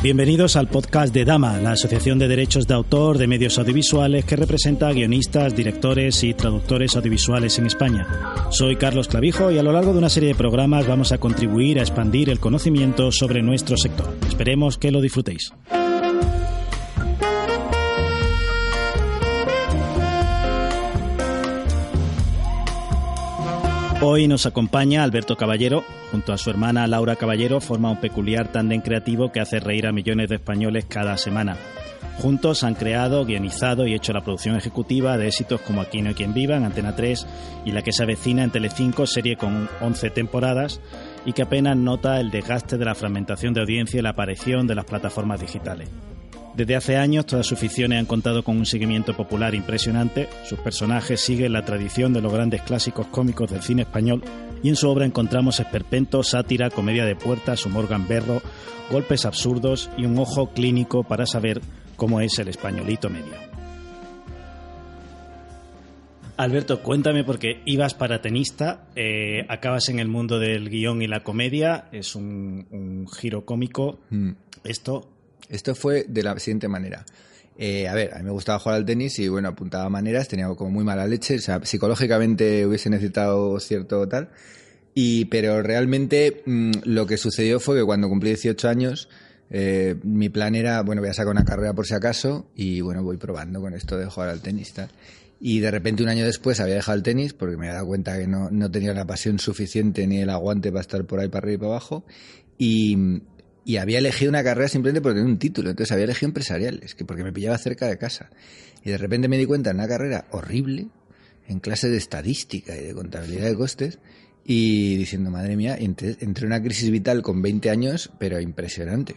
Bienvenidos al podcast de Dama, la Asociación de Derechos de Autor de Medios Audiovisuales que representa a guionistas, directores y traductores audiovisuales en España. Soy Carlos Clavijo y a lo largo de una serie de programas vamos a contribuir a expandir el conocimiento sobre nuestro sector. Esperemos que lo disfrutéis. Hoy nos acompaña Alberto Caballero. Junto a su hermana Laura Caballero forma un peculiar tándem creativo que hace reír a millones de españoles cada semana. Juntos han creado, guionizado y hecho la producción ejecutiva de éxitos como Aquí no hay quien viva en Antena 3 y la que se avecina en Telecinco, serie con 11 temporadas y que apenas nota el desgaste de la fragmentación de audiencia y la aparición de las plataformas digitales. Desde hace años todas sus ficciones han contado con un seguimiento popular impresionante, sus personajes siguen la tradición de los grandes clásicos cómicos del cine español y en su obra encontramos esperpento, sátira, comedia de puertas, humor gamberro, golpes absurdos y un ojo clínico para saber cómo es el españolito medio. Alberto, cuéntame porque ibas para tenista, eh, acabas en el mundo del guion y la comedia, es un, un giro cómico. Mm. Esto Esto fue de la siguiente manera. Eh, a ver, a mí me gustaba jugar al tenis y bueno, apuntaba maneras, tenía como muy mala leche, o sea, psicológicamente hubiese necesitado cierto tal. Y, pero realmente mm, lo que sucedió fue que cuando cumplí 18 años, eh, mi plan era, bueno, voy a sacar una carrera por si acaso y bueno, voy probando con esto de jugar al tenis y tal. Y de repente un año después había dejado el tenis porque me había dado cuenta que no, no tenía la pasión suficiente ni el aguante para estar por ahí para arriba y para abajo. Y, y había elegido una carrera simplemente por tener un título. Entonces había elegido empresariales, que porque me pillaba cerca de casa. Y de repente me di cuenta en una carrera horrible, en clase de estadística y de contabilidad de costes, y diciendo, madre mía, entré, en una crisis vital con 20 años, pero impresionante.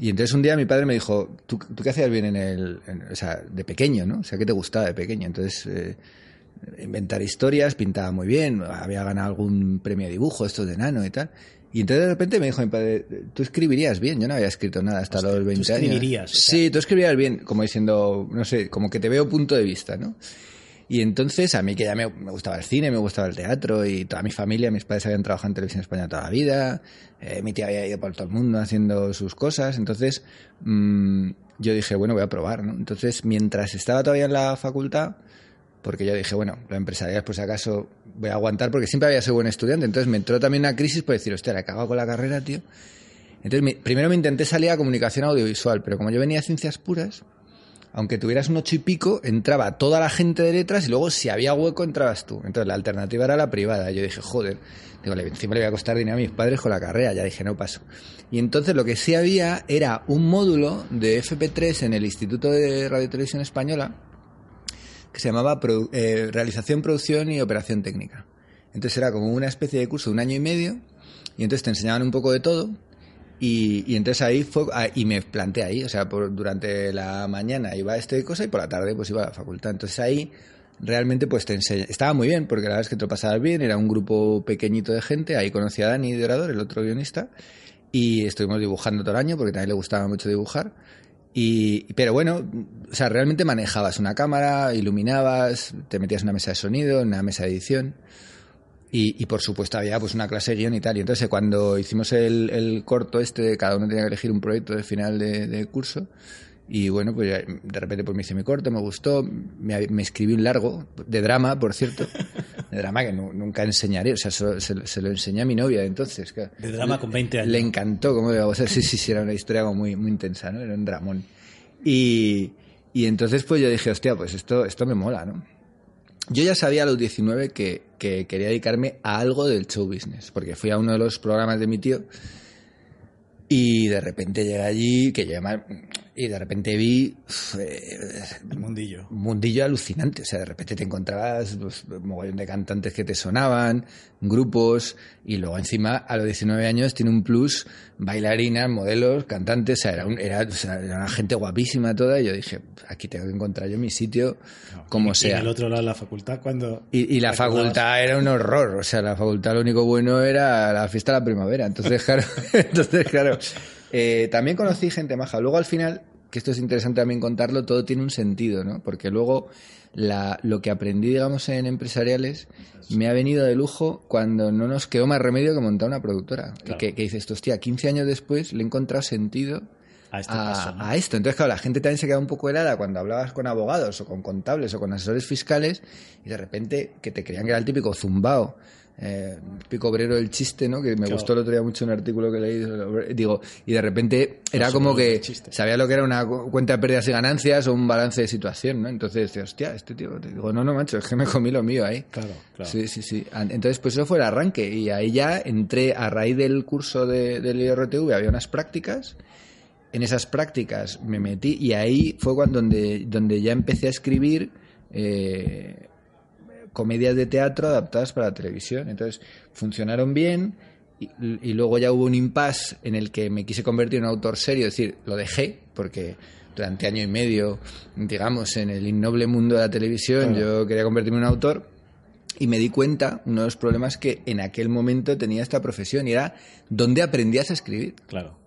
Y entonces un día mi padre me dijo, ¿tú, qué hacías bien en el, en- o sea, de pequeño, ¿no? O sea, ¿qué te gustaba de pequeño? Entonces, eh, inventar historias, pintaba muy bien, había ganado algún premio de dibujo, estos de nano y tal. Y entonces de repente me dijo mi padre, tú escribirías bien, yo no había escrito nada hasta los 20 años. escribirías, o sea. Sí, tú escribirías bien, como diciendo, no sé, como que te veo punto de vista, ¿no? Y entonces a mí que ya me, me gustaba el cine, me gustaba el teatro y toda mi familia, mis padres habían trabajado en televisión española toda la vida, eh, mi tía había ido por todo el mundo haciendo sus cosas, entonces mm, yo dije, bueno, voy a probar, ¿no? Entonces mientras estaba todavía en la facultad, porque yo dije, bueno, lo empresarial por si acaso voy a aguantar porque siempre había sido buen estudiante, entonces me entró también una crisis por decir, hostia, la he cagado con la carrera, tío. Entonces me- primero me intenté salir a comunicación audiovisual, pero como yo venía de ciencias puras, aunque tuvieras un ocho y pico, entraba toda la gente de letras y luego si había hueco entrabas tú. Entonces la alternativa era la privada. Yo dije, joder, digo, le- encima le voy a costar dinero a mis padres con la carrera. Ya dije, no paso. Y entonces lo que sí había era un módulo de FP3 en el Instituto de Radio y Televisión Española que se llamaba eh, Realización, Producción y Operación Técnica. Entonces era como una especie de curso de un año y medio y entonces te enseñaban un poco de todo y, entonces ahí fue, ah, y me planteé ahí, o sea, por, durante la mañana iba a este cosa y por la tarde pues iba a la facultad. Entonces ahí realmente pues te enseña, estaba muy bien porque la verdad es que te lo pasabas bien, era un grupo pequeñito de gente, ahí conocí a Dani de el otro guionista, y estuvimos dibujando todo el año porque también le gustaba mucho dibujar. Y, pero bueno, o sea, realmente manejabas una cámara, iluminabas, te metías una mesa de sonido, una mesa de edición. Y, y, por supuesto había pues una clase de guion y tal. Y entonces cuando hicimos el, el corto este, cada uno tenía que elegir un proyecto de final de, de curso. Y bueno, pues ya, de repente pues me hice mi corto, me gustó, me, me escribí un largo, de drama, por cierto, de drama que nu- nunca enseñaré, o sea, se, se- se lo enseñé a mi novia entonces. que De drama con 20 años. Le encantó, como digo, o sea, sí, sí, sí, era una historia como muy, muy intensa, ¿no? Era un dramón. Y, y entonces pues yo dije, hostia, pues esto, esto me mola, ¿no? Yo ya sabía a los 19 que, que quería dedicarme a algo del show business, porque fui a uno de los programas de mi tío y de repente llegué allí, que yo además y de repente vi el mundillo. Un mundillo alucinante. O sea, de repente te encontrabas pues, un mogollón de cantantes que te sonaban, grupos, y luego encima a los 19 años tiene un plus, bailarinas, modelos, cantantes, o sea, era, era, una gente guapísima toda, y yo dije, aquí tengo que encontrar yo mi sitio, como sea. Y el otro lado la facultad, cuando... Y, la facultad era un horror, o sea, la facultad lo único bueno era la fiesta de la primavera, entonces claro, entonces claro... Eh, también conocí gente maja. Luego al final que esto es interesante también contarlo, todo tiene un sentido, ¿no? Porque luego la, lo que aprendí, digamos, en empresariales me ha venido de lujo cuando no nos quedó más remedio que montar una productora. Que, que, dices, hostia, 15 años después le he encontrado sentido a, este a, esto. Entonces, claro, la gente también se queda un poco helada cuando hablabas con abogados o con contables o con asesores fiscales y de repente que te creían que era el típico zumbao eh, pico obrero del chiste, ¿no? Que me gustó el otro día mucho un artículo que leí, digo, y de repente era como que sabía lo que era una cuenta de pérdidas y ganancias o un balance de situación, ¿no? Entonces decía, hostia, este tío, digo, no, no, macho, es que me comí lo mío ahí. Claro, claro. Sí, sí, sí. Entonces, pues eso fue el arranque y ahí ya entré a raíz del curso de, del IRTV, había unas prácticas en esas prácticas me metí y ahí fue cuando donde, donde ya empecé a escribir eh, comedias de teatro adaptadas para la televisión. Entonces, funcionaron bien y, luego ya hubo un impasse en el que me quise convertir en un autor serio, es decir, lo dejé porque durante año y medio, digamos, en el innoble mundo de la televisión, yo quería convertirme en un autor y me di cuenta, uno de los problemas que en aquel momento tenía esta profesión y era dónde aprendías a escribir. Claro.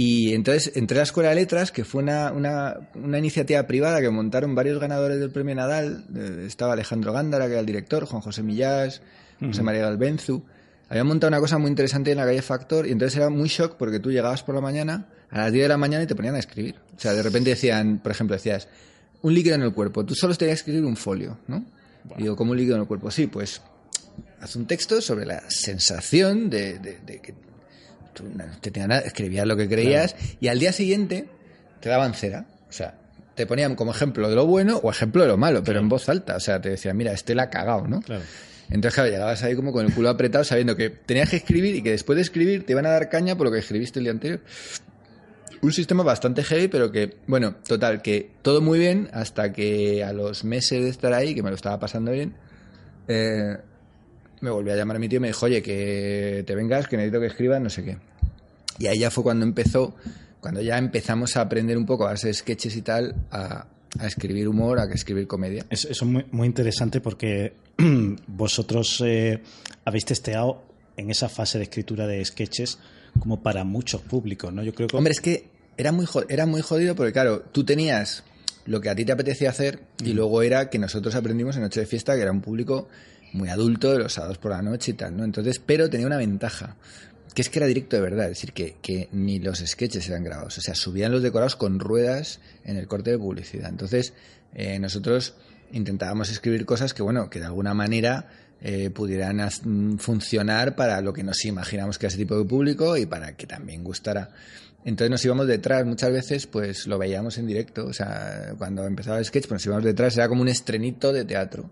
Y entonces entré a la Escuela de Letras, que fue una, una, una, iniciativa privada que montaron varios ganadores del premio Nadal. Estaba Alejandro Gándara, que era el director, Juan José Millás, José María Galbenzu. Habían montado una cosa muy interesante en la calle Factor y entonces era muy shock porque tú llegabas por la mañana, a las 10 de la mañana y te ponían a escribir. O sea, de repente decían, por ejemplo, decías, un líquido en el cuerpo, tú solo tenías que escribir un folio, ¿no? Digo, ¿cómo un líquido en el cuerpo? Sí, pues haz un texto sobre la sensación de, de, de que te nada, escribías lo que creías y al día siguiente te daban cera. O sea, te ponían como ejemplo de lo bueno o ejemplo de lo malo, pero en voz alta. O sea, te decían, mira, este la ha cagado, ¿no? Entonces, claro, llegabas ahí como con el culo apretado sabiendo que tenías que escribir y que después de escribir te iban a dar caña por lo que escribiste el día anterior. Un sistema bastante heavy, pero que, bueno, total, que todo muy bien hasta que a los meses de estar ahí, que me lo estaba pasando bien, eh, me volvió a llamar a mi tío y me dijo, oye, que te vengas, que necesito que escribas, no sé qué. Y ahí ya fue cuando empezó, cuando ya empezamos a aprender un poco a hacer sketches y tal, a, escribir humor, a escribir comedia. Eso es muy, muy interesante porque vosotros eh, habéis testeado en esa fase de escritura de sketches como para muchos públicos, ¿no? Yo creo que... Hombre, es que era muy, era muy jodido porque, claro, tú tenías lo que a ti te apetecía hacer y luego era que nosotros aprendimos en Noche de Fiesta que era un público muy adulto de los sábados por la noche y tal, ¿no? Entonces, pero tenía una ventaja, que es que era directo de verdad, es decir, que, que ni los sketches eran grabados, o sea, subían los decorados con ruedas en el corte de publicidad. Entonces, eh, nosotros intentábamos escribir cosas que, bueno, que de alguna manera eh, pudieran funcionar para lo que nos imaginamos que era ese tipo de público y para que también gustara. Entonces nos íbamos detrás, muchas veces pues lo veíamos en directo, o sea, cuando empezaba el sketch pues nos íbamos detrás, era como un estrenito de teatro.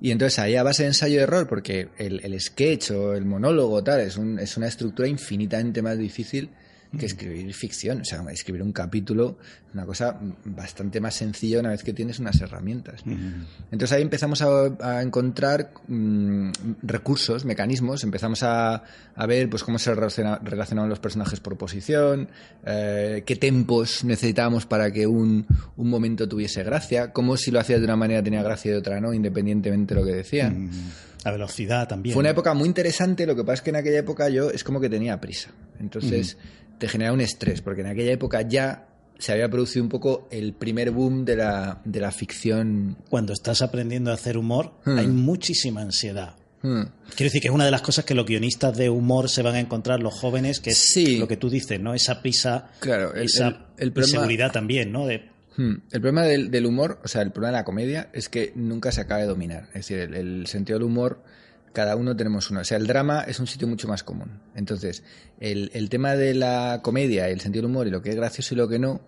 Y entonces ahí a base de ensayo-error, porque el, el, sketch o el monólogo tal es, un, es una estructura infinitamente más difícil que escribir ficción. O sea, escribir un capítulo una cosa bastante más sencilla una vez que tienes unas herramientas. Entonces ahí empezamos a, encontrar mm, recursos, mecanismos, empezamos a, a, ver pues cómo se relacionaban los personajes por posición, eh, qué tempos necesitábamos para que un, un, momento tuviese gracia, cómo si lo hacías de una manera tenía gracia y de otra no, independientemente de lo que decían. La velocidad también. Fue una época muy interesante, lo que pasa es que en aquella época yo es como que tenía prisa. Entonces te genera un estrés, porque en aquella época ya se había producido un poco el primer boom de la, de la ficción. Cuando estás aprendiendo a hacer humor, hmm. hay muchísima ansiedad. Hmm. Quiero decir que es una de las cosas que los guionistas de humor se van a encontrar los jóvenes, que es lo que tú dices, ¿no? Esa prisa, claro, esa el, inseguridad también, ¿no? De... Hmm. El problema del, humor, o sea, el problema de la comedia es que nunca se acaba de dominar. Es decir, el sentido del humor cada uno tenemos uno. O sea, el drama es un sitio mucho más común. Entonces, el, el tema de la comedia, el sentido del humor y lo que es gracioso y lo que no,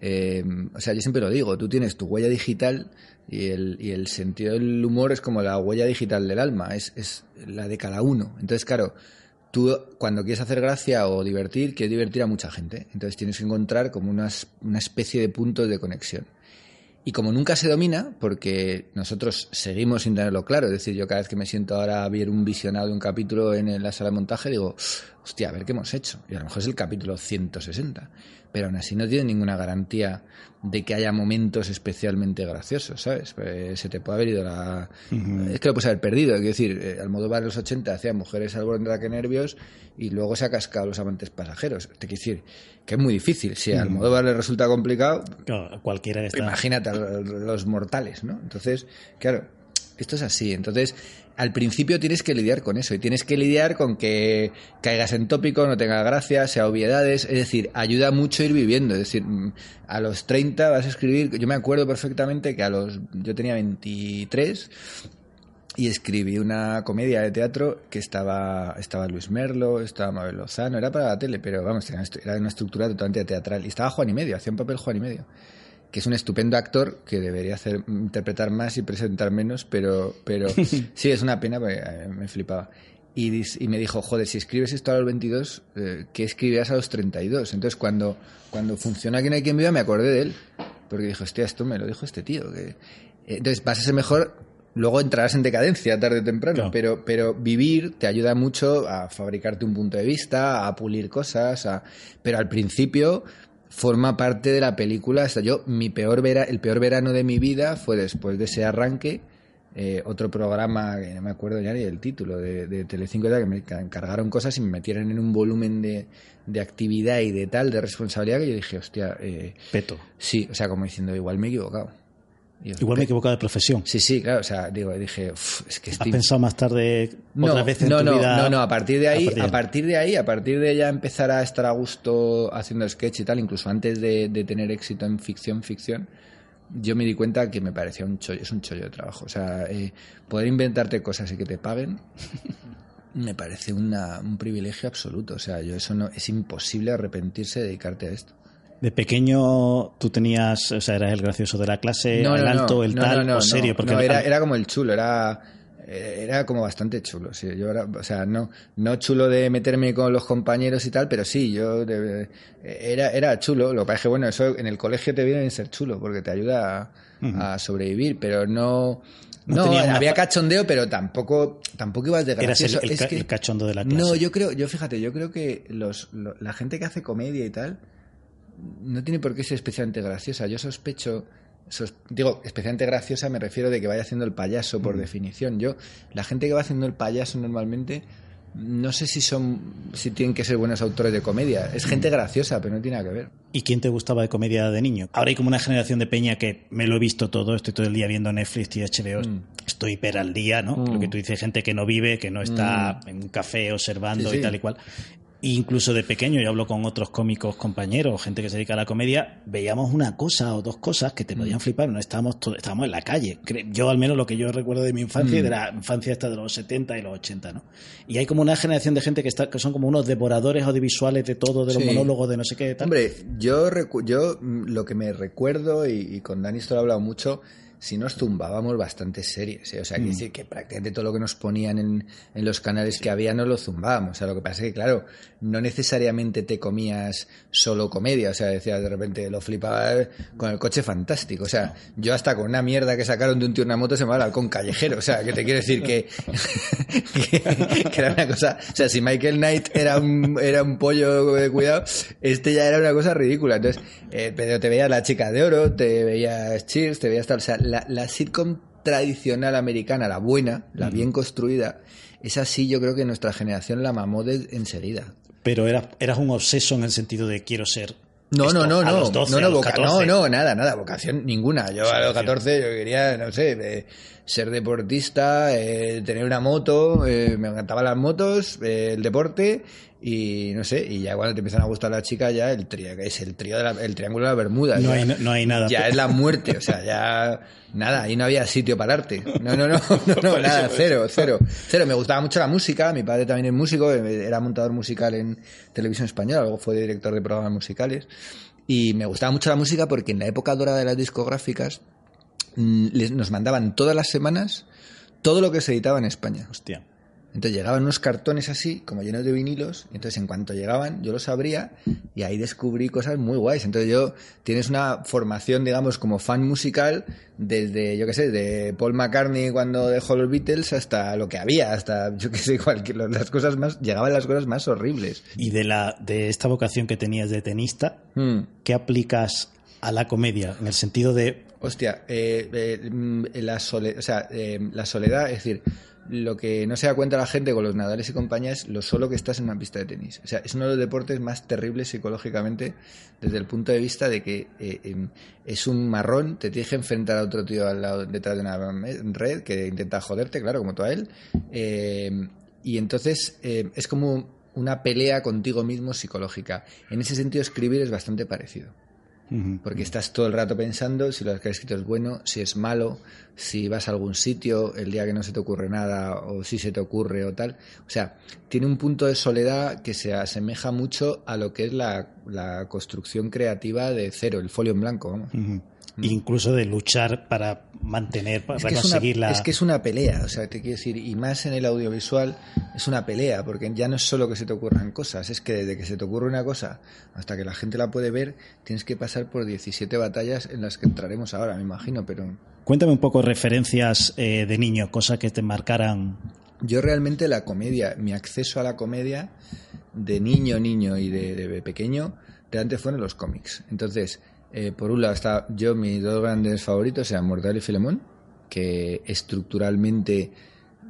eh, o sea, yo siempre lo digo, tú tienes tu huella digital y el, y el sentido del humor es como la huella digital del alma, es, es la de cada uno. Entonces, claro, tú cuando quieres hacer gracia o divertir, quieres divertir a mucha gente. Entonces tienes que encontrar como unas, una especie de puntos de conexión. Y como nunca se domina, porque nosotros seguimos sin tenerlo claro, es decir, yo cada vez que me siento ahora a ver un visionado de un capítulo en la sala de montaje, digo, hostia, a ver qué hemos hecho. Y a lo mejor es el capítulo 160 pero aún así no tiene ninguna garantía de que haya momentos especialmente graciosos, ¿sabes? Pues se te puede haber ido la... Es que lo puedes haber perdido, es decir, eh, Almodóvar en los 80 hacía mujeres al borde de que nervios y luego se ha cascado los amantes pasajeros. Te quiero decir que es muy difícil. Si a Almodóvar le resulta complicado, cualquiera imagínate a los mortales, ¿no? Entonces, claro, esto es así. Entonces, al principio tienes que lidiar con eso y tienes que lidiar con que caigas en tópico, no tenga gracia, sea obviedades, es decir, ayuda mucho ir viviendo, es decir, mm, a los 30 vas a escribir, yo me acuerdo perfectamente que a los yo tenía 23 y escribí una comedia de teatro que estaba estaba Luis Merlo, estaba Mabel Lozano, era para la tele, pero vamos, era una estructura totalmente teatral y estaba Juan y medio, hacía un papel Juan y medio que es un estupendo actor que debería hacer interpretar más y presentar menos, pero, pero sí, es una pena, porque eh, me flipaba. Y, y, me dijo, joder, si escribes esto a los 22, eh, ¿qué escribirás a los 32? Entonces, cuando, cuando funciona Aquí no hay quien viva, me acordé de él, porque dijo, hostia, esto me lo dijo este tío. Que... Entonces, vas a ser mejor, luego entrarás en decadencia tarde o temprano, pero, pero vivir te ayuda mucho a fabricarte un punto de vista, a pulir cosas, a... pero al principio forma parte de la película. yo, mi peor vera, el peor verano de mi vida fue después de ese arranque. Eh, otro programa, que no me acuerdo ya ni del título, de, de Telecinco, que me encargaron cosas y me metieron en un volumen de, de actividad y de tal, de responsabilidad, que yo dije, hostia. Eh, Peto. Sí, o sea, como diciendo, igual me he equivocado. Igual me he equivocado de profesión. Sí, sí, claro. O sea, digo, dije, es que ¿Has pensado más tarde no, otra vez en no, tu no, vida? No, no, a partir de ahí, a partir, de ahí, a partir de ya empezar a estar a gusto haciendo sketch y tal, incluso antes de, tener éxito en ficción, ficción, yo me di cuenta que me parecía un chollo, es un chollo de trabajo. O sea, eh, poder inventarte cosas y que te paguen me parece una, un privilegio absoluto. O sea, yo eso no, es imposible arrepentirse de dedicarte a esto. De pequeño tú tenías, o sea, eras el gracioso de la clase, el alto, el tal, o serio, porque era, era como el chulo, era era como bastante chulo, sí. Yo era, o sea, no, no chulo de meterme con los compañeros y tal, pero sí, yo era, era chulo. Lo que pasa es que, bueno, eso en el colegio te viene a ser chulo, porque te ayuda a, sobrevivir, pero no. No, había cachondeo, pero tampoco, tampoco ibas de gracioso. el, el, cachondo de la clase. No, yo creo, yo fíjate, yo creo que los, la gente que hace comedia y tal, no tiene por qué ser especialmente graciosa. Yo sospecho, digo, especialmente graciosa me refiero de que vaya haciendo el payaso por mm. definición. Yo, la gente que va haciendo el payaso normalmente, no sé si son, si tienen que ser buenos autores de comedia. Es gente mm. graciosa, pero no tiene nada que ver. ¿Y quién te gustaba de comedia de niño? Ahora hay como una generación de peña que me lo he visto todo, estoy todo el día viendo Netflix y HBO, mm. estoy hiper al día, ¿no? Lo que tú dices, gente que no vive, que no está en un café observando y tal y cual incluso de pequeño, yo hablo con otros cómicos compañeros, gente que se dedica a la comedia, veíamos una cosa o dos cosas que te podían mm. flipar, no estábamos, estábamos en la calle. Yo al menos lo que yo recuerdo de mi infancia, mm. de la infancia esta de los 70 y los 80, ¿no? Y hay como una generación de gente que, está, que son como unos devoradores audiovisuales de todo, de los monólogos, de no sé qué. Tal. Hombre, yo, yo mm, lo que me recuerdo, y, con Dani esto lo he hablado mucho, si nos zumbábamos bastante series. ¿eh? O sea, que, mm. decir que prácticamente todo lo que nos ponían en, en, los canales que había no lo zumbábamos. O sea, lo que pasa es que, claro, no necesariamente te comías solo comedia. O sea, decías de repente, lo flipaba con el coche fantástico. O sea, yo hasta con una mierda que sacaron de un tío una moto se me va el halcón callejero. O sea, que te quiero decir que, que, era una cosa. O sea, si Michael Knight era un, era un pollo de cuidado, este ya era una cosa ridícula. Entonces, eh, pero te veías la chica de oro, te veías Cheers, te veías tal. O sea, la, sitcom tradicional americana, la buena, la bien construida, es así yo creo que nuestra generación la mamó de enseguida. Pero eras, eras un obseso en el sentido de quiero ser no, no, no, no, no, no, nada, nada, vocación ninguna. Yo a los 14 yo quería, no sé, ser deportista, eh, tener una moto, eh, me encantaban las motos, el deporte y no sé, y ya cuando te empiezan a gustar las chicas, ya el trío, que es el trío de el triángulo de la Bermuda. No, hay, no, hay nada. Ya es la muerte, o sea, ya nada, ahí no había sitio para el arte. No, no, no, no, nada, cero, cero. Cero, me gustaba mucho la música, mi padre también es músico, era montador musical en televisión española, luego fue director de programas musicales. Y me gustaba mucho la música porque en la época dorada de las discográficas mm, nos mandaban todas las semanas todo lo que se editaba en España. Hostia. Entonces llegaban unos cartones así, como llenos de vinilos, y entonces en cuanto llegaban yo los abría y ahí descubrí cosas muy guays. Entonces yo tienes una formación, digamos, como fan musical desde, yo qué sé, de Paul McCartney cuando dejó los Beatles hasta lo que había, hasta, yo qué sé, cualquier, las cosas más, llegaban las cosas más horribles. Y de, la, de esta vocación que tenías de tenista, Hmm. ¿qué aplicas a la comedia? En el sentido de Hostia, eh, eh, mm, la, sole- o sea, eh, la soledad, es decir, lo que no se da cuenta la gente con los nadadores y compañía es lo solo que estás en una pista de tenis. O sea, es uno de los deportes más terribles psicológicamente desde el punto de vista de que eh, em, es un marrón, te tienes que enfrentar a otro tío al lado, detrás de una red que intenta joderte, claro, como tú a él. Eh, y entonces eh, es como una pelea contigo mismo psicológica. En ese sentido, escribir es bastante parecido. Porque estás todo el rato pensando si lo que has escrito es bueno, si es malo, si vas a algún sitio el día que no se te ocurre nada o si se te ocurre o tal. O sea, tiene un punto de soledad que se asemeja mucho a lo que es la, la construcción creativa de cero, el folio en blanco. Vamos. Incluso de luchar para mantener, para Es que, es, una, conseguir la... es que es una pelea, o sea, te quiero decir, y más en el audiovisual es una pelea, porque ya no es solo que se te ocurran cosas, es que desde que se te ocurre una cosa hasta que la gente la puede ver, tienes que pasar por 17 batallas en las que entraremos ahora, me imagino, pero Cuéntame un poco referencias eh, de niño, cosas que te marcaran. yo realmente la comedia, mi acceso a la comedia de niño, niño y de, de pequeño, realmente fueron los cómics. Entonces, eh, por un lado está yo, mis dos grandes favoritos eran Mortal y Filemón, que estructuralmente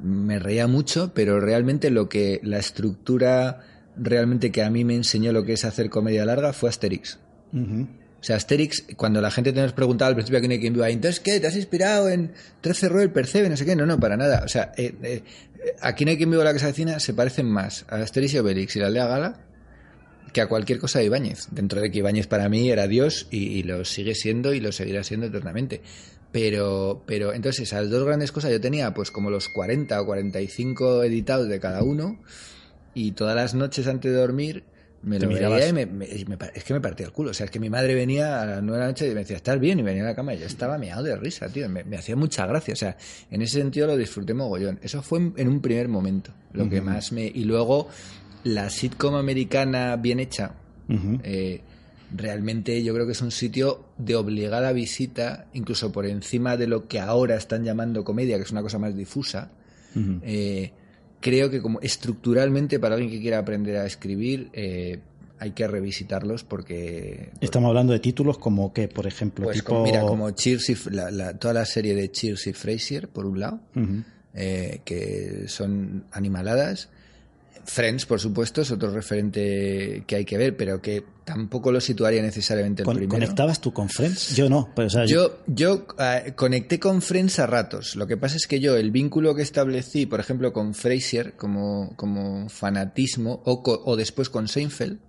me reía mucho, pero realmente lo que la estructura realmente que a mí me enseñó lo que es hacer comedia larga fue Asterix. O sea, Asterix, cuando la gente te nos preguntaba al principio a quién hay quien viva, entonces, ¿qué? ¿Te has inspirado en 13 Roel, Percebe, no sé qué? No, no, para nada. O sea, eh, eh, aquí no hay quien viva la casa vecina se parecen más a Asterix y Obelix y la Aldea Gala que a cualquier cosa de Ibáñez. Dentro de que Ibáñez para mí era Dios y, y lo sigue siendo y lo seguirá siendo eternamente. Pero, pero entonces esas dos grandes cosas yo tenía pues como los 40 o 45 editados de cada uno y todas las noches antes de dormir me lo veía y me- me- es que me partía el culo. O sea, es que mi madre venía a las nueve de la noche y me decía, ¿estás bien? Y venía a la cama y yo estaba meado de risa, tío. Me, me hacía mucha gracia. O sea, en ese sentido lo disfruté mogollón. Eso fue en, en un primer momento. Lo que más me... Y luego la sitcom americana bien hecha, eh, realmente yo creo que es un sitio de obligada visita, incluso por encima de lo que ahora están llamando comedia, que es una cosa más difusa. Eh, creo que como estructuralmente para alguien que quiera aprender a escribir eh, hay que revisitarlos porque Estamos hablando de títulos como que, por ejemplo, pues tipo... como- mira como Cheers y la- la- toda la serie de Cheers y Frasier por un lado eh, que son animaladas Friends por supuesto es otro referente que hay que ver pero que tampoco lo situaría necesariamente primero ¿Conectabas tú con Friends? Yo no. Pues, o sea, yo, yo eh, conecté con Friends a ratos. Lo que pasa es que yo, el vínculo que establecí, por ejemplo, con Frasier como, como fanatismo, o, co- o después con Seinfeld.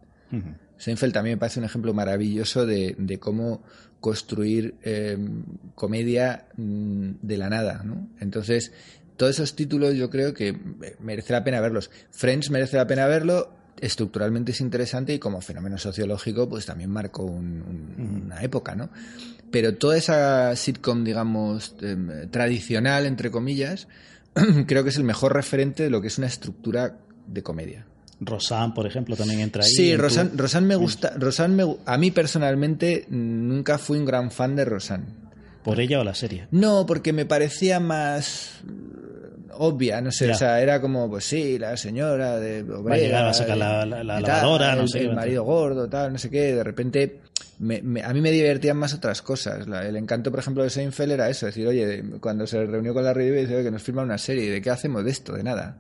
Seinfeld también me parece un ejemplo maravilloso de, de cómo construir eh, comedia mm, de la nada, ¿no? Entonces, todos esos títulos yo creo que merece la pena verlos. Friends merece la pena verlo, estructuralmente es interesante y como fenómeno sociológico pues también marcó un- un- una época, ¿no? Pero toda esa sitcom, digamos, em, tradicional, entre comillas, creo que es el mejor referente de lo que es una estructura de comedia. Roseanne, por ejemplo, también entra ahí. Sí, en tu- Rosan, Rosan me gusta. Rosan me, a mí personalmente nunca fui un gran fan de Rosan. ¿Por ella o la serie? No, porque me parecía más obvia, no sé, Ya. o sea, era como, pues sí, la señora de obrera, llegar, va a sacar y- la- la- lavadora, no el, sé qué, el a marido gordo, tal, no sé qué, de repente me- me- a mí me divertían más otras cosas. La- el encanto, por ejemplo, de Seinfeld era eso, decir, oye, cuando se reunió con la revista, dice, oye, que nos firma una serie, ¿de qué hacemos de esto? De nada.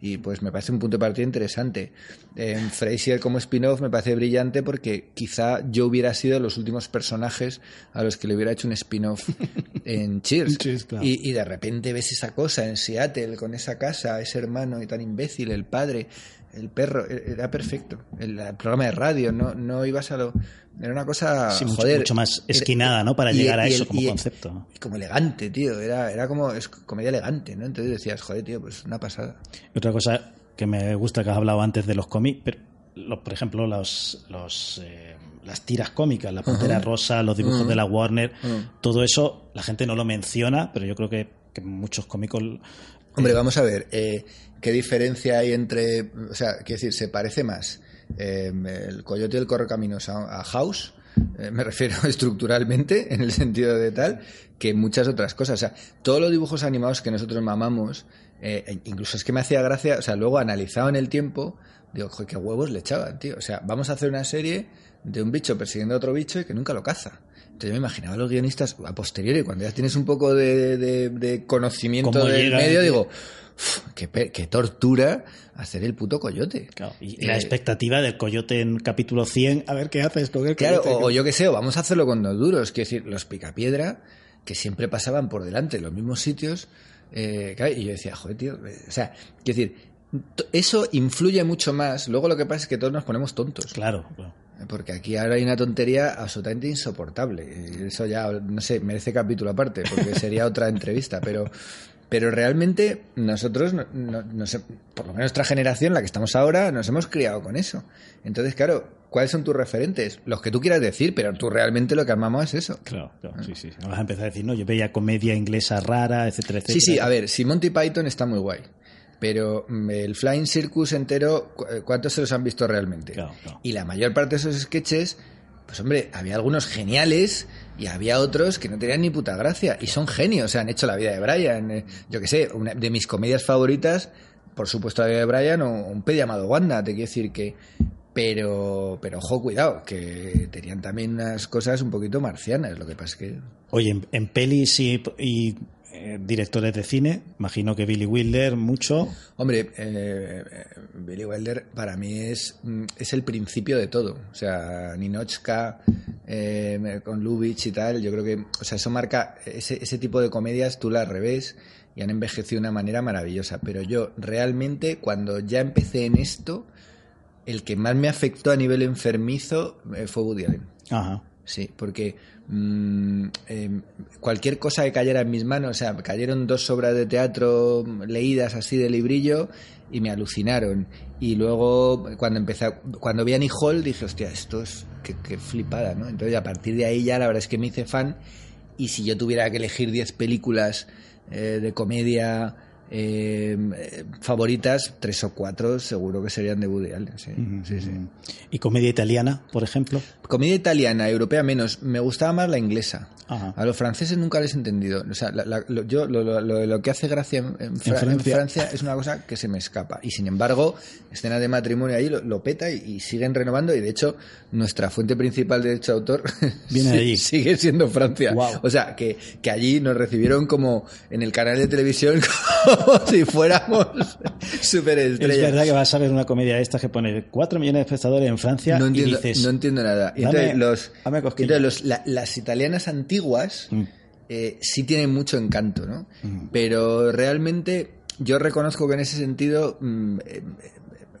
Y pues me parece un punto de partida interesante. En Frasier como spin-off me parece brillante porque quizá yo hubiera sido los últimos personajes a los que le hubiera hecho un spin-off en Cheers. Cheers, claro. y, y de repente ves esa cosa en Seattle con esa casa, ese hermano y tan imbécil, el padre, el perro, e- era perfecto. El, el programa de radio, no, no ibas a lo... Era una cosa, Sí, mucho, joder. mucho más esquinada, ¿no? Para y- llegar a y eso el- como concepto. como elegante, tío. Era, era como es comedia elegante, ¿no? Entonces decías, joder, tío, pues una pasada. Otra cosa que me gusta que has hablado antes de los cómics, pero, por ejemplo, los, los, eh, las tiras cómicas, la Pantera Rosa, los dibujos de la Warner, todo eso la gente no lo menciona, pero yo creo que, que muchos cómicos Hombre, vamos a ver, eh, ¿qué diferencia hay entre, o sea, quiero decir, se parece más eh, el Coyote del Correcaminos a, a House? Eh, me refiero estructuralmente, en el sentido de tal, que muchas otras cosas. O sea, todos los dibujos animados que nosotros mamamos, eh, incluso es que me hacía gracia, o sea, luego analizado en el tiempo, digo, qué huevos le echaban, tío. O sea, vamos a hacer una serie de un bicho persiguiendo a otro bicho y que nunca lo caza. Entonces yo me imaginaba a los guionistas a posteriori, cuando ya tienes un poco de, de- de conocimiento ¿Cómo del llega, medio, digo, "Uf, qué, qué tortura hacer el puto coyote. Claro, y Eh, la expectativa del coyote en capítulo 100, a ver qué haces con el Claro, coyote. o, o yo qué sé, o vamos a hacerlo con los duros. Quiero decir, los picapiedra, que siempre pasaban por delante en los mismos sitios. eh, claro, y yo decía, joder, tío. eh, o sea, quiero decir, eso influye mucho más. Luego lo que pasa es que todos nos ponemos tontos. Claro, claro. Porque aquí ahora hay una tontería absolutamente insoportable. Eso ya, no sé, merece capítulo aparte, porque sería otra entrevista. Pero, pero realmente nosotros, no, no- no sé, por lo menos nuestra generación, la que estamos ahora, nos hemos criado con eso. Entonces, claro, ¿cuáles son tus referentes? Los que tú quieras decir, pero tú realmente lo que amamos es eso. Claro, claro, sí, sí. No vas a empezar a decir, no, yo veía comedia inglesa rara, etcétera, etcétera. Sí, sí, a ver, si Monty Python está muy guay. Pero mm, el Flying Circus entero, ¿cu- eh, ¿cuántos se los han visto realmente? Claro, claro. Y la mayor parte de esos sketches, pues hombre, había algunos geniales y había otros que no tenían ni puta gracia. Y son genios, o sea, han hecho la vida de Brian. eh, yo qué sé, una de mis comedias favoritas, por supuesto la vida de Brian o un pe llamado Wanda, te quiero decir que... Pero, pero ojo, cuidado, que tenían también unas cosas un poquito marcianas. Lo que pasa es que Oye, en, en pelis y, y, eh, directores de cine, imagino que Billy Wilder mucho. Hombre, eh, eh, Billy Wilder para mí es, mm, es el principio de todo. O sea, Ninochka eh, con Lubitsch y tal, yo creo que, o sea, eso marca, ese, ese tipo de comedias tú las revés y han envejecido de una manera maravillosa. Pero yo realmente, cuando ya empecé en esto, el que más me afectó a nivel enfermizo fue Woody Allen. Ajá. Sí, porque mm, eh, cualquier cosa que cayera en mis manos, o sea, cayeron dos obras de teatro leídas así de librillo y me alucinaron. Y luego, cuando empecé, cuando vi a Annie Hall, dije, hostia, esto es qué, qué flipada, ¿no? Entonces, a partir de ahí ya la verdad es que me hice fan. Y si yo tuviera que elegir 10 películas eh, de comedia eh, eh, favoritas, tres o cuatro seguro que serían de Woody Allen. Sí, sí, sí. ¿Y comedia italiana, por ejemplo? Comedia italiana, europea menos. Me gustaba más la inglesa. Ajá. A los franceses nunca les he entendido. O sea, la- la- lo, yo, lo, lo- que hace gracia en, en Fra- en Francia. Francia. es una cosa que se me escapa. Y sin embargo, escenas de matrimonio ahí lo, peta y, y siguen renovando. Y de hecho, nuestra fuente principal de derecho de autor Viene de allí. sigue siendo Francia. O sea, que, que allí nos recibieron como en el canal de televisión, como si fuéramos Es superestrellas. verdad que vas a ver una comedia de estas que pone 4 millones de espectadores en Francia no entiendo, y dices, no entiendo nada. Y Dame- entonces, los, dame cosquillas. entonces los- la- las italianas antiguas Mm. eh, sí tienen mucho encanto, ¿no? Mm. Pero realmente yo reconozco que en ese sentido mm, eh, eh,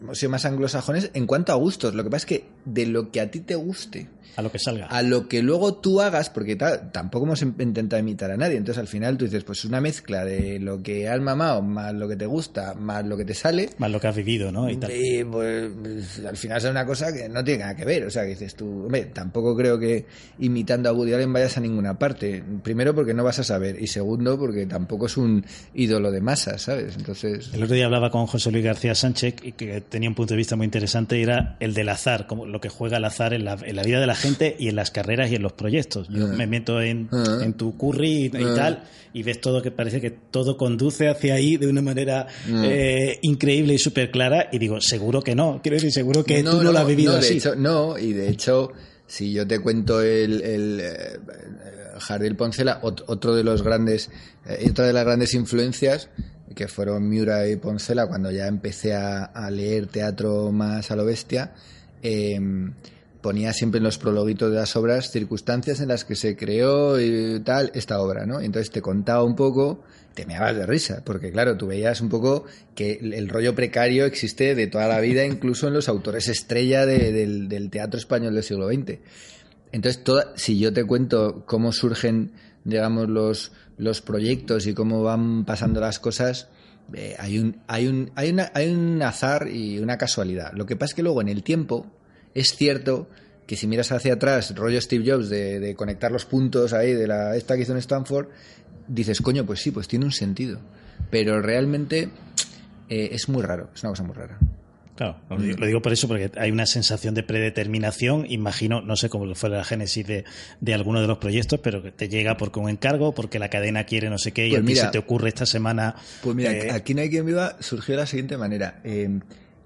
hemos sido más anglosajones en cuanto a gustos. Lo que pasa es que de lo que a ti te guste a lo que salga. a lo que luego tú hagas, porque ta- tampoco hemos em- intentado imitar a nadie, entonces al final tú dices, pues una mezcla de lo que has mamado, más lo que te gusta, más lo que te sale, Más lo que has vivido, ¿no? Y tal. y pues, pues, al final es una cosa que no tiene nada que ver. O sea, que dices tú, hombre, tampoco creo que imitando a Woody Allen vayas a ninguna parte. Primero, porque no vas a saber. Y segundo, porque tampoco es un ídolo de masa, ¿sabes? Entonces. El otro día hablaba con José Luis García Sánchez y que tenía un punto de vista muy interesante y era el del azar, como lo que juega el azar en la, en la vida de la gente y en las carreras y en los proyectos. Yo Ah. me meto en, Ah. en tu curry y, y Ah. tal y ves todo que parece que todo conduce hacia ahí de una manera eh, increíble y súper clara y digo, seguro que no. Quiero decir, seguro que tú no, lo has vivido no, de así. hecho, no, y de hecho, si yo te cuento el, el, eh, Jardín Poncela, ot- otro de los grandes, eh, otra de las grandes influencias, que fueron Miura y Poncela, cuando ya empecé a, a leer teatro más a lo bestia, eh, ponía siempre en los prologuitos de las obras circunstancias en las que se creó y tal esta obra, ¿no? Entonces te contaba un poco, te meabas de risa, porque claro, tú veías un poco que el, rollo precario existe de toda la vida, incluso en los autores estrella de- del, del teatro español del siglo XX. Entonces, toda, si yo te cuento cómo surgen, digamos, los, los proyectos y cómo van pasando las cosas, eh, hay, un, hay, un, hay, una, hay un azar y una casualidad. Lo que pasa es que luego en el tiempo es cierto que si miras hacia atrás, rollo Steve Jobs de, de conectar los puntos ahí de la esta que hizo en Stanford, dices, coño, pues sí, pues tiene un sentido. Pero realmente eh, es muy raro, es una cosa muy rara. Claro, lo digo, por eso, porque hay una sensación de predeterminación. Imagino, no sé cómo fue la génesis de, de alguno de los proyectos, pero que te llega porque un encargo, porque la cadena quiere no sé qué, y pues a ti se te ocurre esta semana. Pues mira, eh, aquí no hay quien viva surgió de la siguiente manera. Eh,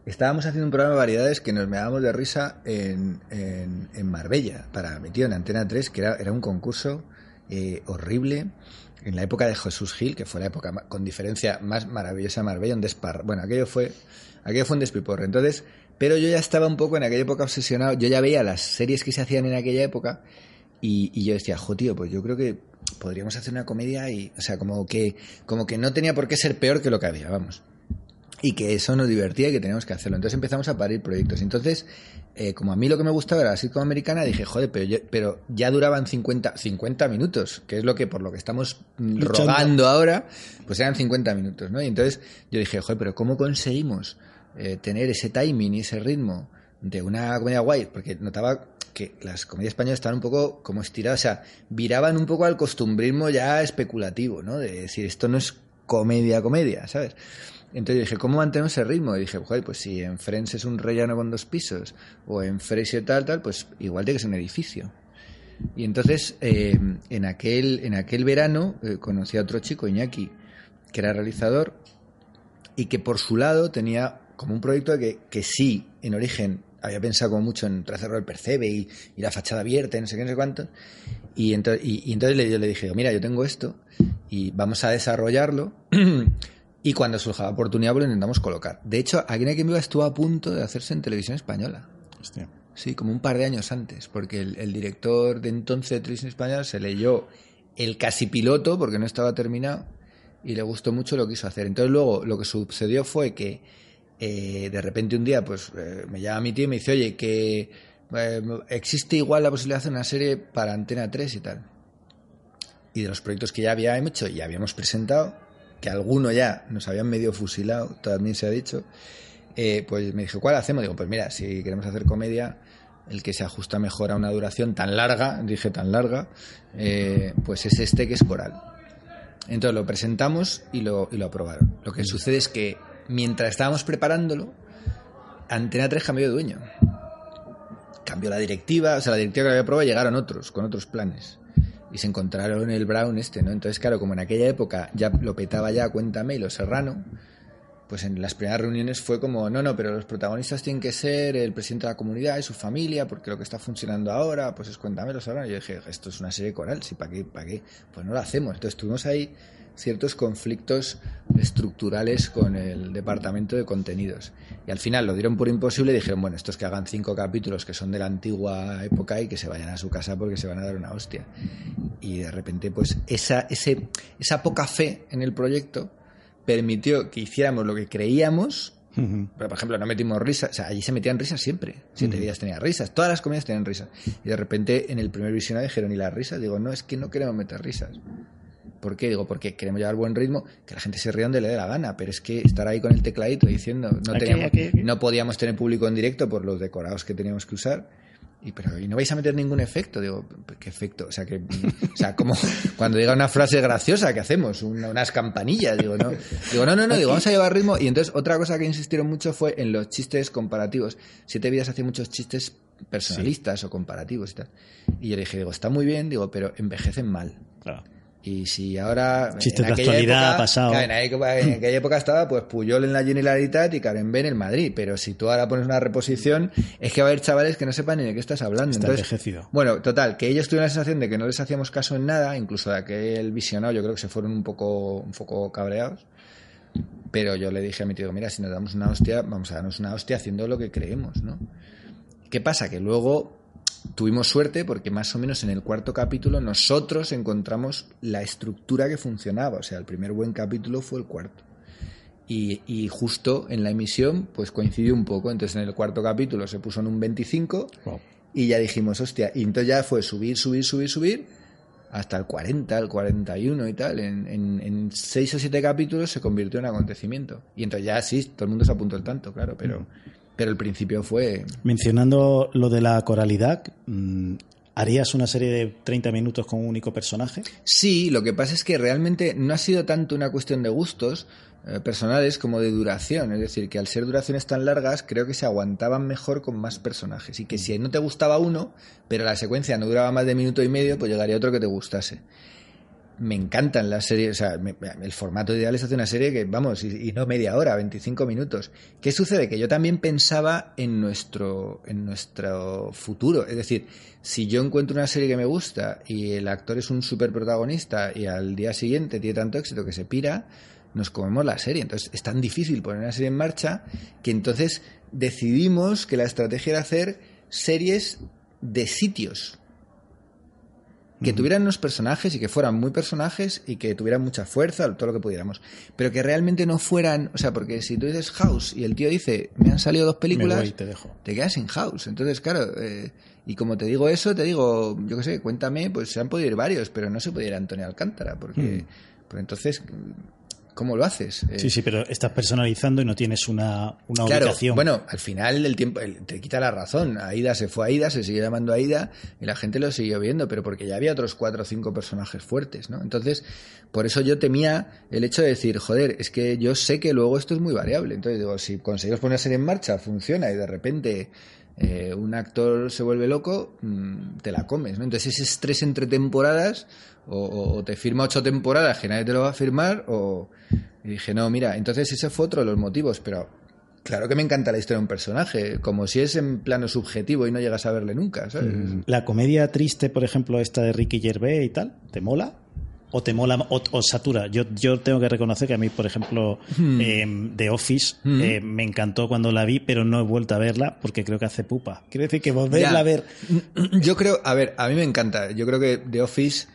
estábamos haciendo un programa de variedades que nos meábamos de risa en, en, Marbella, para mi tío en Antena 3, que era, era un concurso eh, horrible en la época de Jesús Gil, que fue la época con diferencia más maravillosa de Marbella, un despar. Bueno, aquello fue Aquello fue un despiporre. Entonces, pero yo ya estaba un poco en aquella época obsesionado. Yo ya veía las series que se hacían en aquella época y, yo decía, jo, tío, pues yo creo que podríamos hacer una comedia y, o sea, como que, como que no tenía por qué ser peor que lo que había, vamos. Y que eso nos divertía y que teníamos que hacerlo. Entonces empezamos a parir proyectos. Entonces, eh, como a mí lo que me gustaba era la sitcom americana, dije, joder, pero, pero ya duraban 50, 50 minutos, que es lo que por lo que estamos rodando ahora, pues eran 50 minutos, ¿no? Y entonces yo dije, joder, pero ¿cómo conseguimos eh, tener ese timing y ese ritmo de una comedia guay, porque notaba que las comedias españolas estaban un poco como estiradas, o sea, viraban un poco al costumbrismo ya especulativo, ¿no? De decir, esto no es comedia, comedia, ¿sabes? Entonces dije, ¿cómo mantenemos ese ritmo? Y dije, joder, pues si en Friends es un rellano con dos pisos, o en Frasier tal, tal, pues igual tiene que ser un edificio. Y entonces, eh, en, aquel, en aquel verano, eh, conocí a otro chico, Iñaki, que era realizador, y que por su lado tenía como un proyecto que, que sí, en origen, había pensado como mucho en trazarlo el percebe y, la fachada abierta y no sé qué, no sé cuánto. Y, entonces, y, entonces le, yo le dije, mira, yo tengo esto y vamos a desarrollarlo. y cuando surja la oportunidad, pues lo intentamos colocar. De hecho, aquí en Viva estuvo a punto de hacerse en televisión española. Hostia. Sí, como un par de años antes, porque el, el, director de entonces de televisión española se leyó el casi piloto, porque no estaba terminado, y le gustó mucho lo que quiso hacer. Entonces luego lo que sucedió fue que eh, de repente un día pues eh, me llama mi tío y me dice, oye, que eh, existe igual la posibilidad de hacer una serie para Antena 3 y tal. Y de los proyectos que ya habíamos hecho y habíamos presentado, que alguno ya nos habían medio fusilado, también se ha dicho, pues me dije, ¿cuál hacemos? Digo, pues mira, si queremos hacer comedia, el que se ajusta mejor a una duración tan larga, dije tan larga, pues es este que es coral. Entonces lo presentamos y lo, y lo aprobaron. Lo que sucede es que mientras estábamos preparándolo, Antena 3 cambió de dueño. Cambió la directiva, o sea, la directiva que había aprobado llegaron otros, con otros planes. Y se encontraron el Brown este, ¿no? Entonces, claro, como en aquella época ya lo petaba ya Cuéntame y lo Serrano, pues en las primeras reuniones fue como, no, no, pero los protagonistas tienen que ser el presidente de la comunidad y su familia, porque lo que está funcionando ahora, pues es Cuéntame los Serrano. Y yo dije, esto es una serie coral, ¿sí? ¿Para qué? ¿Para qué? Pues no lo hacemos. Entonces estuvimos ahí ciertos conflictos estructurales con el departamento de contenidos. Y al final lo dieron por imposible y dijeron, bueno, estos que hagan cinco capítulos que son de la antigua época y que se vayan a su casa porque se van a dar una hostia. Y de repente, pues esa, esa poca fe en el proyecto permitió que hiciéramos lo que creíamos. Pero, por ejemplo, no metimos risas. O sea, allí se metían risas siempre. Siete días tenía risas. Todas las comidas tenían risas. Y de repente, en el primer visionado dijeron, ¿y las risas? Digo, no, es que no queremos meter risas. ¿Por qué? Digo, porque queremos llevar buen ritmo, que la gente se ría donde le dé la gana, pero es que estar ahí con el tecladito diciendo, no, teníamos, no podíamos tener público en directo por los decorados que teníamos que usar. Y pero y no vais a meter ningún efecto, digo, ¿qué efecto? O sea, que o sea, como cuando diga una frase graciosa, ¿qué hacemos? unas campanillas, digo, no. Digo, no, no, no, digo, vamos a llevar ritmo y entonces otra cosa que insistieron mucho fue en los chistes comparativos. Siete vidas hacía muchos chistes personalistas o comparativos y tal. Y yo le dije, digo, está muy bien, digo, pero envejecen mal. Claro. Y si ahora. Chistes de actualidad ha pasado. en, aquella época estaba pues Puyol en la Generalitat y Karen Ben en Madrid. Pero si tú ahora pones una reposición, es que va a haber chavales que no sepan ni de qué estás hablando. Está envejecido. Bueno, total, que ellos tuvieron la sensación de que no les hacíamos caso en nada, incluso de aquel visionado, yo creo que se fueron un poco, un poco cabreados. Pero yo le dije a mi tío, mira, si nos damos una hostia, vamos a darnos una hostia haciendo lo que creemos, ¿no? ¿Qué pasa? Que luego tuvimos suerte porque más o menos en el cuarto capítulo nosotros encontramos la estructura que funcionaba. O sea, el primer buen capítulo fue el cuarto. Y, justo en la emisión, pues coincidió un poco. Entonces en el cuarto capítulo se puso en un 25 y ya dijimos, hostia, y entonces ya fue subir, subir, subir, subir hasta el 40, el 41 y tal. En, en, seis o siete capítulos se convirtió en acontecimiento. Y entonces ya sí, todo el mundo se apuntó el tanto, claro, pero... Mm pero el principio fue... Mencionando lo de la coralidad, mm, ¿Harías una serie de 30 minutos con un único personaje? Sí, lo que pasa es que realmente no ha sido tanto una cuestión de gustos eh, personales como de duración. Es decir, que al ser duraciones tan largas, creo que se aguantaban mejor con más personajes. Y que si no te gustaba uno, pero la secuencia no duraba más de minuto y medio, pues llegaría otro que te gustase me encantan las series, o sea, el formato ideal es hacer una serie que, vamos, y, no media hora, 25 minutos. ¿Qué sucede? Que yo también pensaba en nuestro, en nuestro futuro. Es decir, si yo encuentro una serie que me gusta y el actor es un super protagonista y al día siguiente tiene tanto éxito que se pira, nos comemos la serie. Entonces es tan difícil poner una serie en marcha que entonces decidimos que la estrategia era hacer series de sitios que tuvieran unos personajes y que fueran muy personajes y que tuvieran mucha fuerza, todo lo que pudiéramos. Pero que realmente no fueran, o sea, porque si tú dices House y el tío dice, me han salido dos películas, te, dejo. te quedas sin House. Entonces, claro, eh, y como te digo eso, te digo, yo qué sé, cuéntame, pues se han podido ir varios, pero no se ir Antonio Alcántara, porque, porque entonces ¿Cómo lo haces? Sí, sí, pero estás personalizando y no tienes una, una claro, Bueno, al final el tiempo te quita la razón. Aida se fue a Aida, se sigue llamando Aida y la gente lo siguió viendo, pero porque ya había otros cuatro o cinco personajes fuertes, ¿no? Entonces, por eso yo temía el hecho de decir, joder, es que yo sé que luego esto es muy variable. Entonces digo, si conseguimos poner serie en marcha, funciona y de repente eh, un actor se vuelve loco, mm, te la comes, ¿no? Entonces ese estrés entre temporadas o, te firma ocho temporadas que nadie te lo va a firmar, o y dije, no, mira, entonces ese fue otro de los motivos, pero claro que me encanta la historia de un personaje, como si es en plano subjetivo y no llegas a verle nunca, ¿sabes? Mm. La comedia triste, por ejemplo, esta de Ricky Gervais y tal, ¿te mola? ¿O te mola o, satura? Yo, yo tengo que reconocer que a mí, por ejemplo, hmm. eh, The Office hmm. eh, me encantó cuando la vi, pero no he vuelto a verla porque creo que hace pupa. Quiere decir que volverla a ver. Yo creo, a ver, a mí me encanta. Yo creo que The Office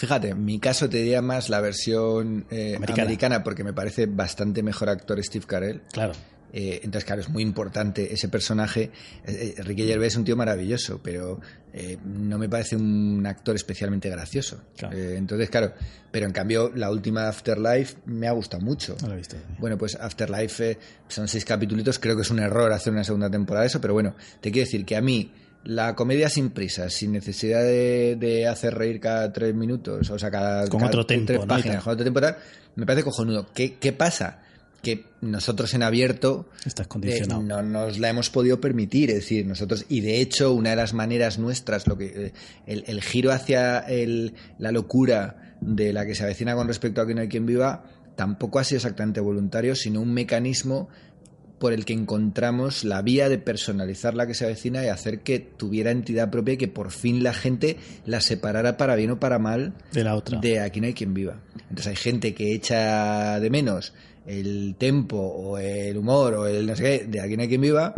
Fíjate, en mi caso te diría más la versión eh, americana. porque me parece bastante mejor actor Steve Carell. Claro. Eh, entonces, claro, es muy importante ese personaje. Eh, Ricky Gervais es un tío maravilloso, pero no me parece un actor especialmente gracioso. entonces, claro, pero en cambio, la última Afterlife me ha gustado mucho. No he visto. Bueno, pues Afterlife son seis capítulos. Creo que es un error hacer una segunda temporada de eso, pero bueno, te quiero decir que a mí la comedia sin prisa, sin necesidad de, hacer reír cada tres minutos, o sea, cada, con otro tres páginas, con otro temporal, me parece cojonudo. ¿Qué, ¿Qué, pasa? Que nosotros en abierto eh, no nos la hemos podido permitir, es decir, nosotros, y de hecho, una de las maneras nuestras, lo que eh, el, giro hacia el, la locura de la que se avecina con respecto a que no hay quien viva, tampoco ha sido exactamente voluntario, sino un mecanismo por el que encontramos la vía de personalizar la que se avecina y hacer que tuviera entidad propia y que por fin la gente la separara para bien o para mal de la otra. De aquí no hay quien viva. Entonces hay gente que echa de menos el tempo o el humor o el no sé qué de aquí no hay quien viva,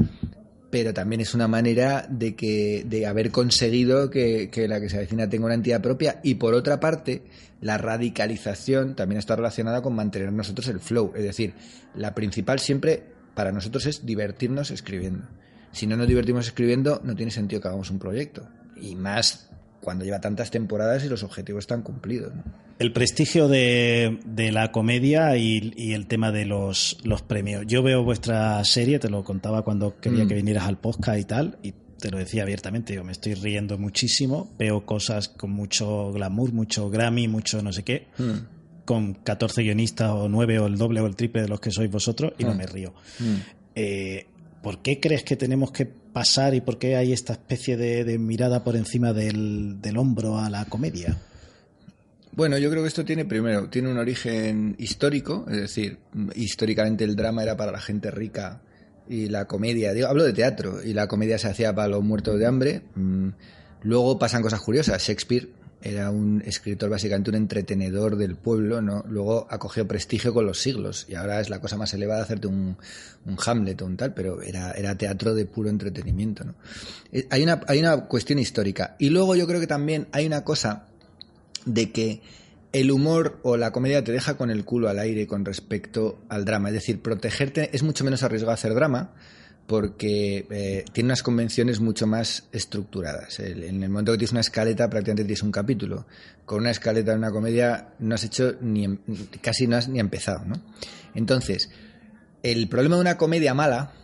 pero también es una manera de que de haber conseguido que, que, la que se avecina tenga una entidad propia y por otra parte la radicalización también está relacionada con mantener nosotros el flow, es decir, la principal siempre para nosotros es divertirnos escribiendo. Si no nos divertimos escribiendo, no tiene sentido que hagamos un proyecto. Y más cuando lleva tantas temporadas y los objetivos están cumplidos. El prestigio de, la comedia y, el tema de los, los, premios. Yo veo vuestra serie, te lo contaba cuando quería mm. que vinieras al podcast y tal, y te lo decía abiertamente, yo me estoy riendo muchísimo, veo cosas con mucho glamour, mucho Grammy, mucho no sé qué. Mm con 14 guionistas o 9 o el doble o el triple de los que sois vosotros y no ah. me río. Mm. Eh, ¿Por qué crees que tenemos que pasar y por qué hay esta especie de, mirada por encima del, hombro a la comedia? Bueno, yo creo que esto tiene primero, tiene un origen histórico, es decir, históricamente el drama era para la gente rica y la comedia, digo, hablo de teatro, y la comedia se hacía para los muertos de hambre. Mm, luego pasan cosas curiosas. Shakespeare era un escritor básicamente un entretenedor del pueblo, ¿no? Luego acogió prestigio con los siglos y ahora es la cosa más elevada hacerte un, un Hamlet o un tal, pero era, era teatro de puro entretenimiento, ¿no? Eh, hay una, hay una cuestión histórica. Y luego yo creo que también hay una cosa de que el humor o la comedia te deja con el culo al aire con respecto al drama. Es decir, protegerte es mucho menos arriesgado hacer drama porque eh, tiene unas convenciones mucho más estructuradas. en el momento que tienes una escaleta, prácticamente tienes un capítulo. Con una escaleta en una comedia no has hecho ni, em, casi no has ni empezado, ¿no? Entonces, el problema de una comedia mala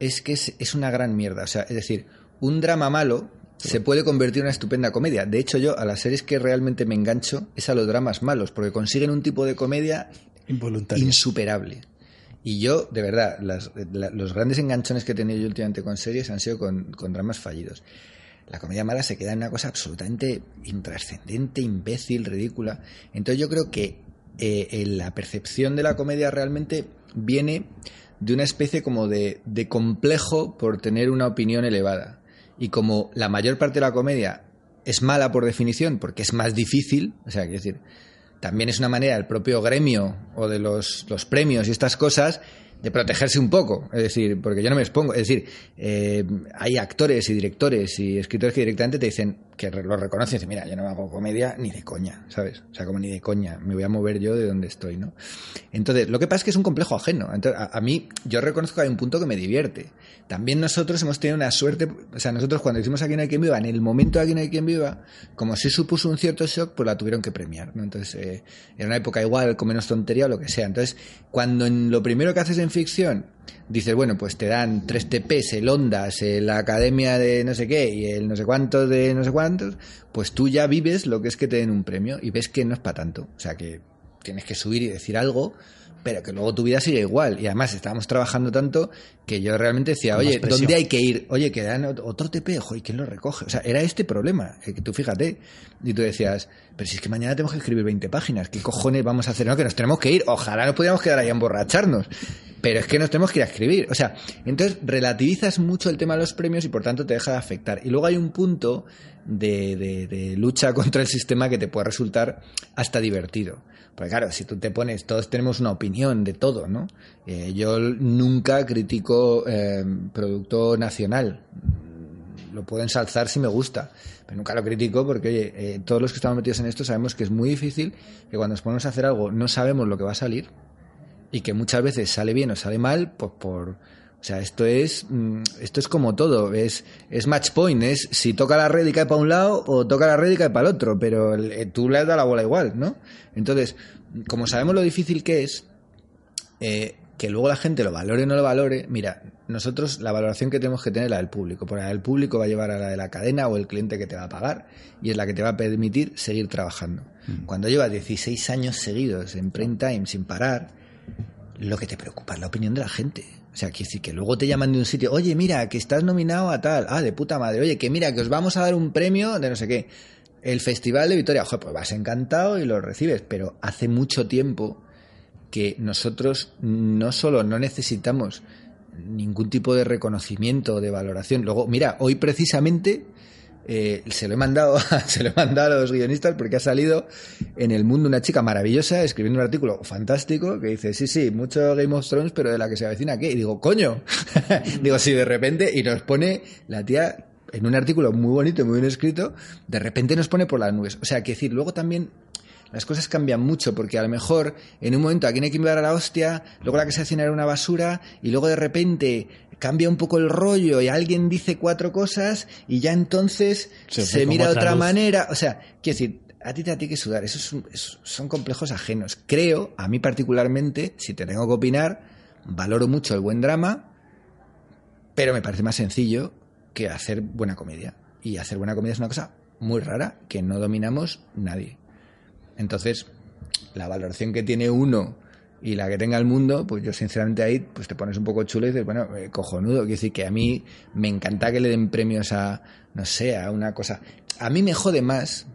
es que es, una gran mierda. O sea, es decir, un drama malo se puede convertir en una estupenda comedia. De hecho, yo a las series que realmente me engancho es a los dramas malos, porque consiguen un tipo de comedia insuperable. Y yo, de verdad, los grandes enganchones que he tenido yo últimamente con series han sido con, dramas fallidos. La comedia mala se queda en una cosa absolutamente intrascendente, imbécil, ridícula. Entonces yo creo que eh, la percepción de la comedia realmente viene de una especie como de, de complejo por tener una opinión elevada. Y como la mayor parte de la comedia es mala por definición, porque es más difícil, o sea, quiero decir, también es una manera del propio gremio o de los, premios y estas cosas de protegerse un poco, es decir, porque yo no me expongo, es decir, eh, hay actores y directores y escritores que directamente te dicen que lo reconocen, y dicen, mira, yo no hago comedia ni de coña, ¿sabes? O sea, como ni de coña, me voy a mover yo de donde estoy, ¿no? Entonces, lo que pasa es que es un complejo ajeno. Entonces, a, mí, yo reconozco que hay un punto que me divierte. También nosotros hemos tenido una suerte, o sea, nosotros cuando hicimos Aquí no hay quien viva, en el momento de Aquí no hay quien viva, como si supuso un cierto shock, pues la tuvieron que premiar, ¿no? Entonces, eh, era una época igual, con menos tontería o lo que sea. Entonces, cuando en lo primero que haces en ficción dices, bueno, pues te dan tres TPs, el Ondas, la Academia de no sé qué y el no sé cuántos de no sé cuántos, pues tú ya vives lo que es que te den un premio y ves que no es para tanto. O sea, que tienes que subir y decir algo, pero que luego tu vida sigue igual. Y además estábamos trabajando tanto que yo realmente decía, oye, ¿dónde hay que ir? Oye, que dan otro TP, ojo, ¿y quién lo recoge? O sea, era este problema, que tú fíjate. Y tú decías, pero si es que mañana tenemos que escribir 20 páginas, ¿qué cojones vamos a hacer? No, que nos tenemos que ir. Ojalá nos pudiéramos quedar ahí a emborracharnos pero es que nos tenemos que ir a escribir. O sea, entonces relativizas mucho el tema de los premios y por tanto te deja de afectar. Y luego hay un punto de, lucha contra el sistema que te puede resultar hasta divertido. Porque claro, si tú te pones, todos tenemos una opinión de todo, ¿no? Eh, yo nunca critico eh, producto nacional. Lo puedo ensalzar si me gusta, pero nunca lo critico porque, oye, eh, todos los que estamos metidos en esto sabemos que es muy difícil, que cuando nos ponemos a hacer algo no sabemos lo que va a salir y que muchas veces sale bien o sale mal, pues por... O sea, esto es, mm, esto es como todo, es, es match point, es si toca la red y cae para un lado o toca la red y cae para el otro, pero eh, tú le has dado la bola igual, ¿no? Entonces, como sabemos lo difícil que es, eh, que luego la gente lo valore o no lo valore, mira, nosotros la valoración que tenemos que tener es la del público, porque el público va a llevar a la de la cadena o el cliente que te va a pagar y es la que te va a permitir seguir trabajando. Mm. Cuando llevas 16 años seguidos en print time sin parar, lo que te preocupa es la opinión de la gente. O sea, decir que luego te llaman de un sitio, oye, mira, que estás nominado a tal, ah, de puta madre, oye, que mira, que os vamos a dar un premio de no sé qué. El Festival de Victoria, ojo, pues vas encantado y lo recibes, pero hace mucho tiempo que nosotros no solo no necesitamos ningún tipo de reconocimiento o de valoración. Luego, mira, hoy precisamente eh, se lo he mandado se lo he mandado a los guionistas porque ha salido en el mundo una chica maravillosa escribiendo un artículo fantástico que dice sí sí mucho Game of Thrones pero de la que se avecina qué y digo coño digo sí de repente y nos pone la tía en un artículo muy bonito y muy bien escrito de repente nos pone por las nubes. O sea que decir luego también las cosas cambian mucho porque a lo mejor en un momento aquí no hay que enviar a la hostia, luego la que se hace era una basura y luego de repente cambia un poco el rollo y alguien dice cuatro cosas y ya entonces se, mira de otra manera. O sea, quiero decir, a ti te tiene que sudar. Esos son complejos ajenos. Creo, a mí particularmente, si te tengo que opinar, valoro mucho el buen drama, pero me parece más sencillo que hacer buena comedia. Y hacer buena comedia es una cosa muy rara que no dominamos nadie. Entonces, la valoración que tiene uno y la que tenga el mundo, pues yo sinceramente ahí pues te pones un poco chulo y dices, bueno, eh, cojonudo. Quiero decir que a mí me encanta que le den premios a, no sé, a una cosa. A mí me jode más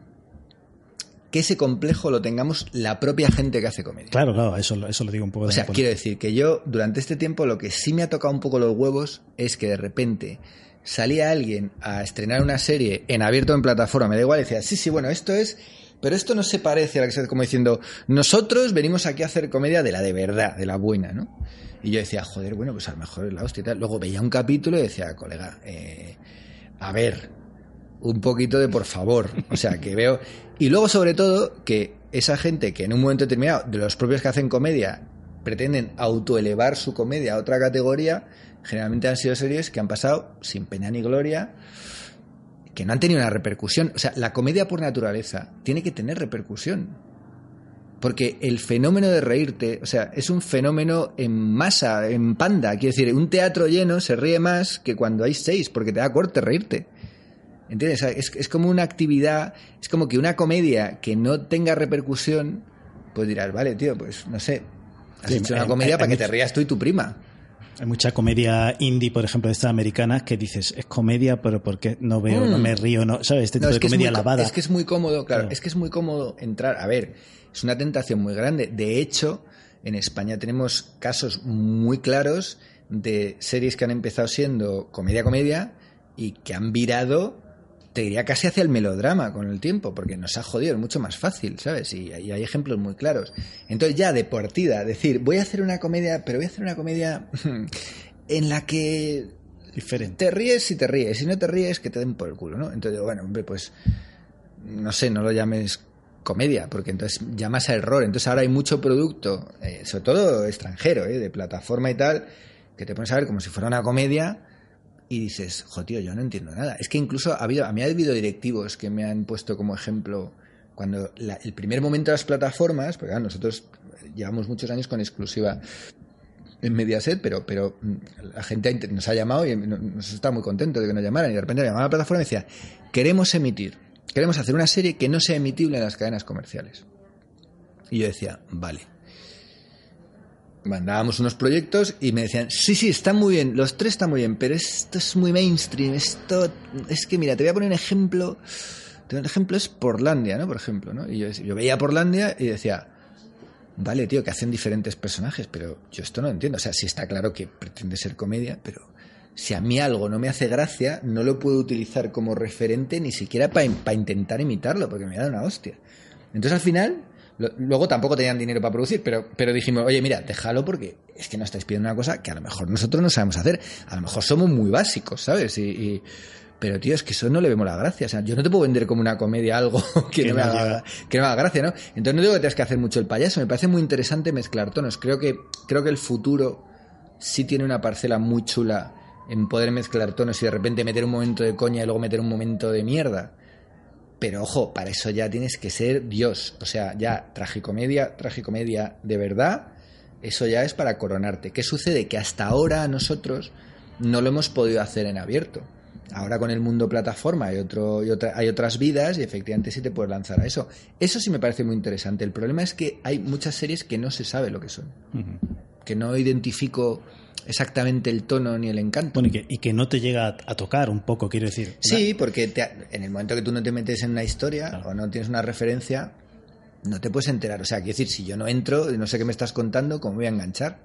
que ese complejo lo tengamos la propia gente que hace comedia. Claro, claro, eso, eso lo digo un poco de O sea, quiero decir que yo durante este tiempo lo que sí me ha tocado un poco los huevos es que de repente salía alguien a estrenar una serie en abierto en plataforma, me da igual, y decía, sí, sí, bueno, esto es pero esto no se parece a la que se como diciendo, nosotros venimos aquí a hacer comedia de la de verdad, de la buena, ¿no? Y yo decía, joder, bueno, pues a lo mejor es la hostia y tal. Luego veía un capítulo y decía, colega, eh, a ver, un poquito de por favor. O sea, que veo. Y luego, sobre todo, que esa gente que en un momento determinado, de los propios que hacen comedia, pretenden autoelevar su comedia a otra categoría, generalmente han sido series que han pasado sin pena ni gloria que no han tenido una repercusión. O sea, la comedia por naturaleza tiene que tener repercusión. Porque el fenómeno de reírte, o sea, es un fenómeno en masa, en panda. Quiero decir, un teatro lleno se ríe más que cuando hay seis, porque te da corte reírte. ¿Entiendes? Es, es como una actividad, es como que una comedia que no tenga repercusión, pues dirás, vale, tío, pues no sé, has Sí, hecho una comedia hay- para hay que te rías tú y tu prima. Hay mucha comedia indie, por ejemplo, de estas americanas, que dices, es comedia, pero porque no veo, no Mm. me río, no, ¿sabes? Este tipo de que, comedia muy, lavada. es que es muy cómodo, claro, Claro. es que es muy cómodo entrar. A ver, es una tentación muy grande. De hecho, en España tenemos casos muy claros de series que han empezado siendo comedia-comedia y que han virado, te diría casi hacia el melodrama con el tiempo, porque nos ha jodido, es mucho más fácil, ¿sabes? Y, y hay ejemplos muy claros. Entonces, ya de partida, decir, voy a hacer una comedia, pero voy a hacer una comedia en la que Diferente. te ríes si te ríes, si no te ríes, que te den por el culo, ¿no? Entonces, bueno, hombre, pues no sé, no lo llames comedia, porque entonces llamas a error. Entonces ahora hay mucho producto, eh, sobre todo extranjero, eh, de plataforma y tal, que te pones a ver como si fuera una comedia y dices, jo, yo no entiendo nada. Es que incluso ha habido, a mí ha habido directivos que me han puesto como ejemplo cuando el primer momento de las plataformas, porque nosotros llevamos muchos años con exclusiva en Mediaset, pero, pero mm, la gente nos ha llamado y no- nos está muy contento de que nos llamaran. Y de repente me llamaba a la plataforma y decía, queremos emitir, queremos hacer una serie que no sea emitible en las cadenas comerciales. Y yo decía, vale. Mandábamos unos proyectos y me decían, sí, sí, están muy bien, los tres están muy bien, pero esto es muy mainstream, esto es que mira, te voy a poner un ejemplo, un ejemplo es Portlandia, ¿no? Por ejemplo, ¿no? Y yo, yo veía Portlandia y decía, Vale, tío, que hacen diferentes personajes, pero yo esto no entiendo. O sea, sí está claro que pretende ser comedia, pero si a mí algo no me hace gracia, no lo puedo utilizar como referente ni siquiera para intentar imitarlo, porque me da una hostia. Entonces al final, lo- luego tampoco tenían dinero para producir, pero, pero dijimos, oye, mira, déjalo porque es que no estáis pidiendo una cosa que a lo mejor nosotros no sabemos hacer. A lo mejor somos muy básicos, ¿sabes? Y, y- pero tío, es que eso no le vemos la gracia. O sea, yo no te puedo vender como una comedia algo que, no, me haga, que no me haga gracia, ¿no? Entonces no digo que tengas que hacer mucho el payaso, me parece muy interesante mezclar tonos. Creo que, creo que el futuro sí tiene una parcela muy chula en poder mezclar tonos y de repente meter un momento de coña y luego meter un momento de mierda. Pero ojo, para eso ya tienes que ser Dios. O sea, ya tragicomedia, tragicomedia de verdad, eso ya es para coronarte. ¿Qué sucede? Que hasta ahora nosotros no lo hemos podido hacer en abierto. Ahora con el mundo plataforma hay, otro, y otra- hay otras vidas y efectivamente sí te puedes lanzar a eso. Eso sí me parece muy interesante. El problema es que hay muchas series que no se sabe lo que son. Que no identifico exactamente el tono ni el encanto. Bueno, y que, y que no te llega a, a tocar un poco, quiero decir. Sí, porque te- en el momento que tú no te metes en una historia Claro. o no tienes una referencia, no te puedes enterar. O sea, quiero decir, si yo no entro y no sé qué me estás contando, ¿cómo voy a enganchar?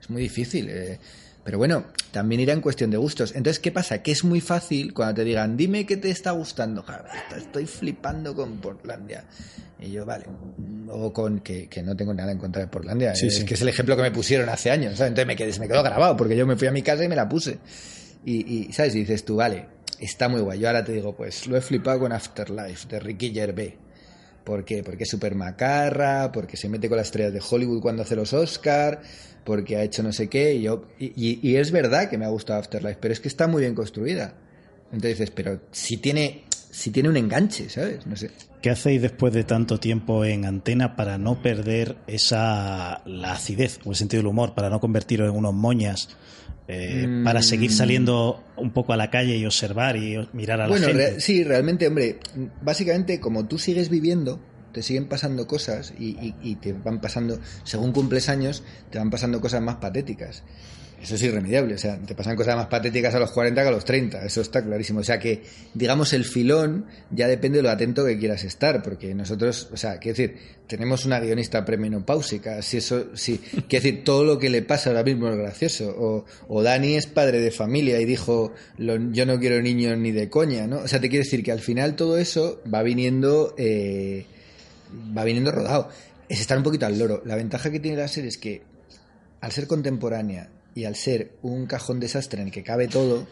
Es muy difícil. eh. Pero bueno, también irá en cuestión de gustos. Entonces, ¿qué pasa? Que es muy fácil cuando te digan, dime qué te está gustando. Estoy flipando con Portlandia. Y yo, vale. O con que, que no tengo nada en contra de Portlandia. Sí, es sí. que es el ejemplo que me pusieron hace años. ¿sabes? Entonces me quedé, se me quedó grabado porque yo me fui a mi casa y me la puse. Y, y, ¿sabes? Y dices tú, vale, está muy guay. Yo ahora te digo, pues lo he flipado con Afterlife de Ricky Gervais. ¿Por qué? Porque es súper macarra, porque se mete con las estrellas de Hollywood cuando hace los Oscar, porque ha hecho no sé qué. Y, yo, y, y- es verdad que me ha gustado Afterlife, pero es que está muy bien construida. Entonces pero si tiene, si tiene un enganche, ¿sabes? No sé. ¿Qué hacéis después de tanto tiempo en antena para no perder esa la acidez o el sentido del humor, para no convertiros en unos moñas, eh, Mm. para seguir saliendo un poco a la calle y observar y mirar a la Bueno, gente? re- sí, realmente, hombre, básicamente como tú sigues viviendo, te siguen pasando cosas y, y- y te van pasando, según cumples años, te van pasando cosas más patéticas. Eso es irremediable, o sea, te pasan cosas más patéticas a los 40 que a los 30, eso está clarísimo. O sea que, digamos, el filón ya depende de lo atento que quieras estar, porque nosotros, o sea, quiero decir, tenemos una guionista premenopáusica, si eso, sí, quiero decir, todo lo que le pasa ahora mismo es gracioso. O, o Dani es padre de familia y dijo, "Lo- yo no quiero niños ni de coña, ¿no? O sea, te quiero decir que al final todo eso va viniendo, eh, va viniendo rodado. Es estar un poquito al loro. La ventaja que tiene la serie es que al ser contemporánea y al ser un cajón desastre en el que cabe todo,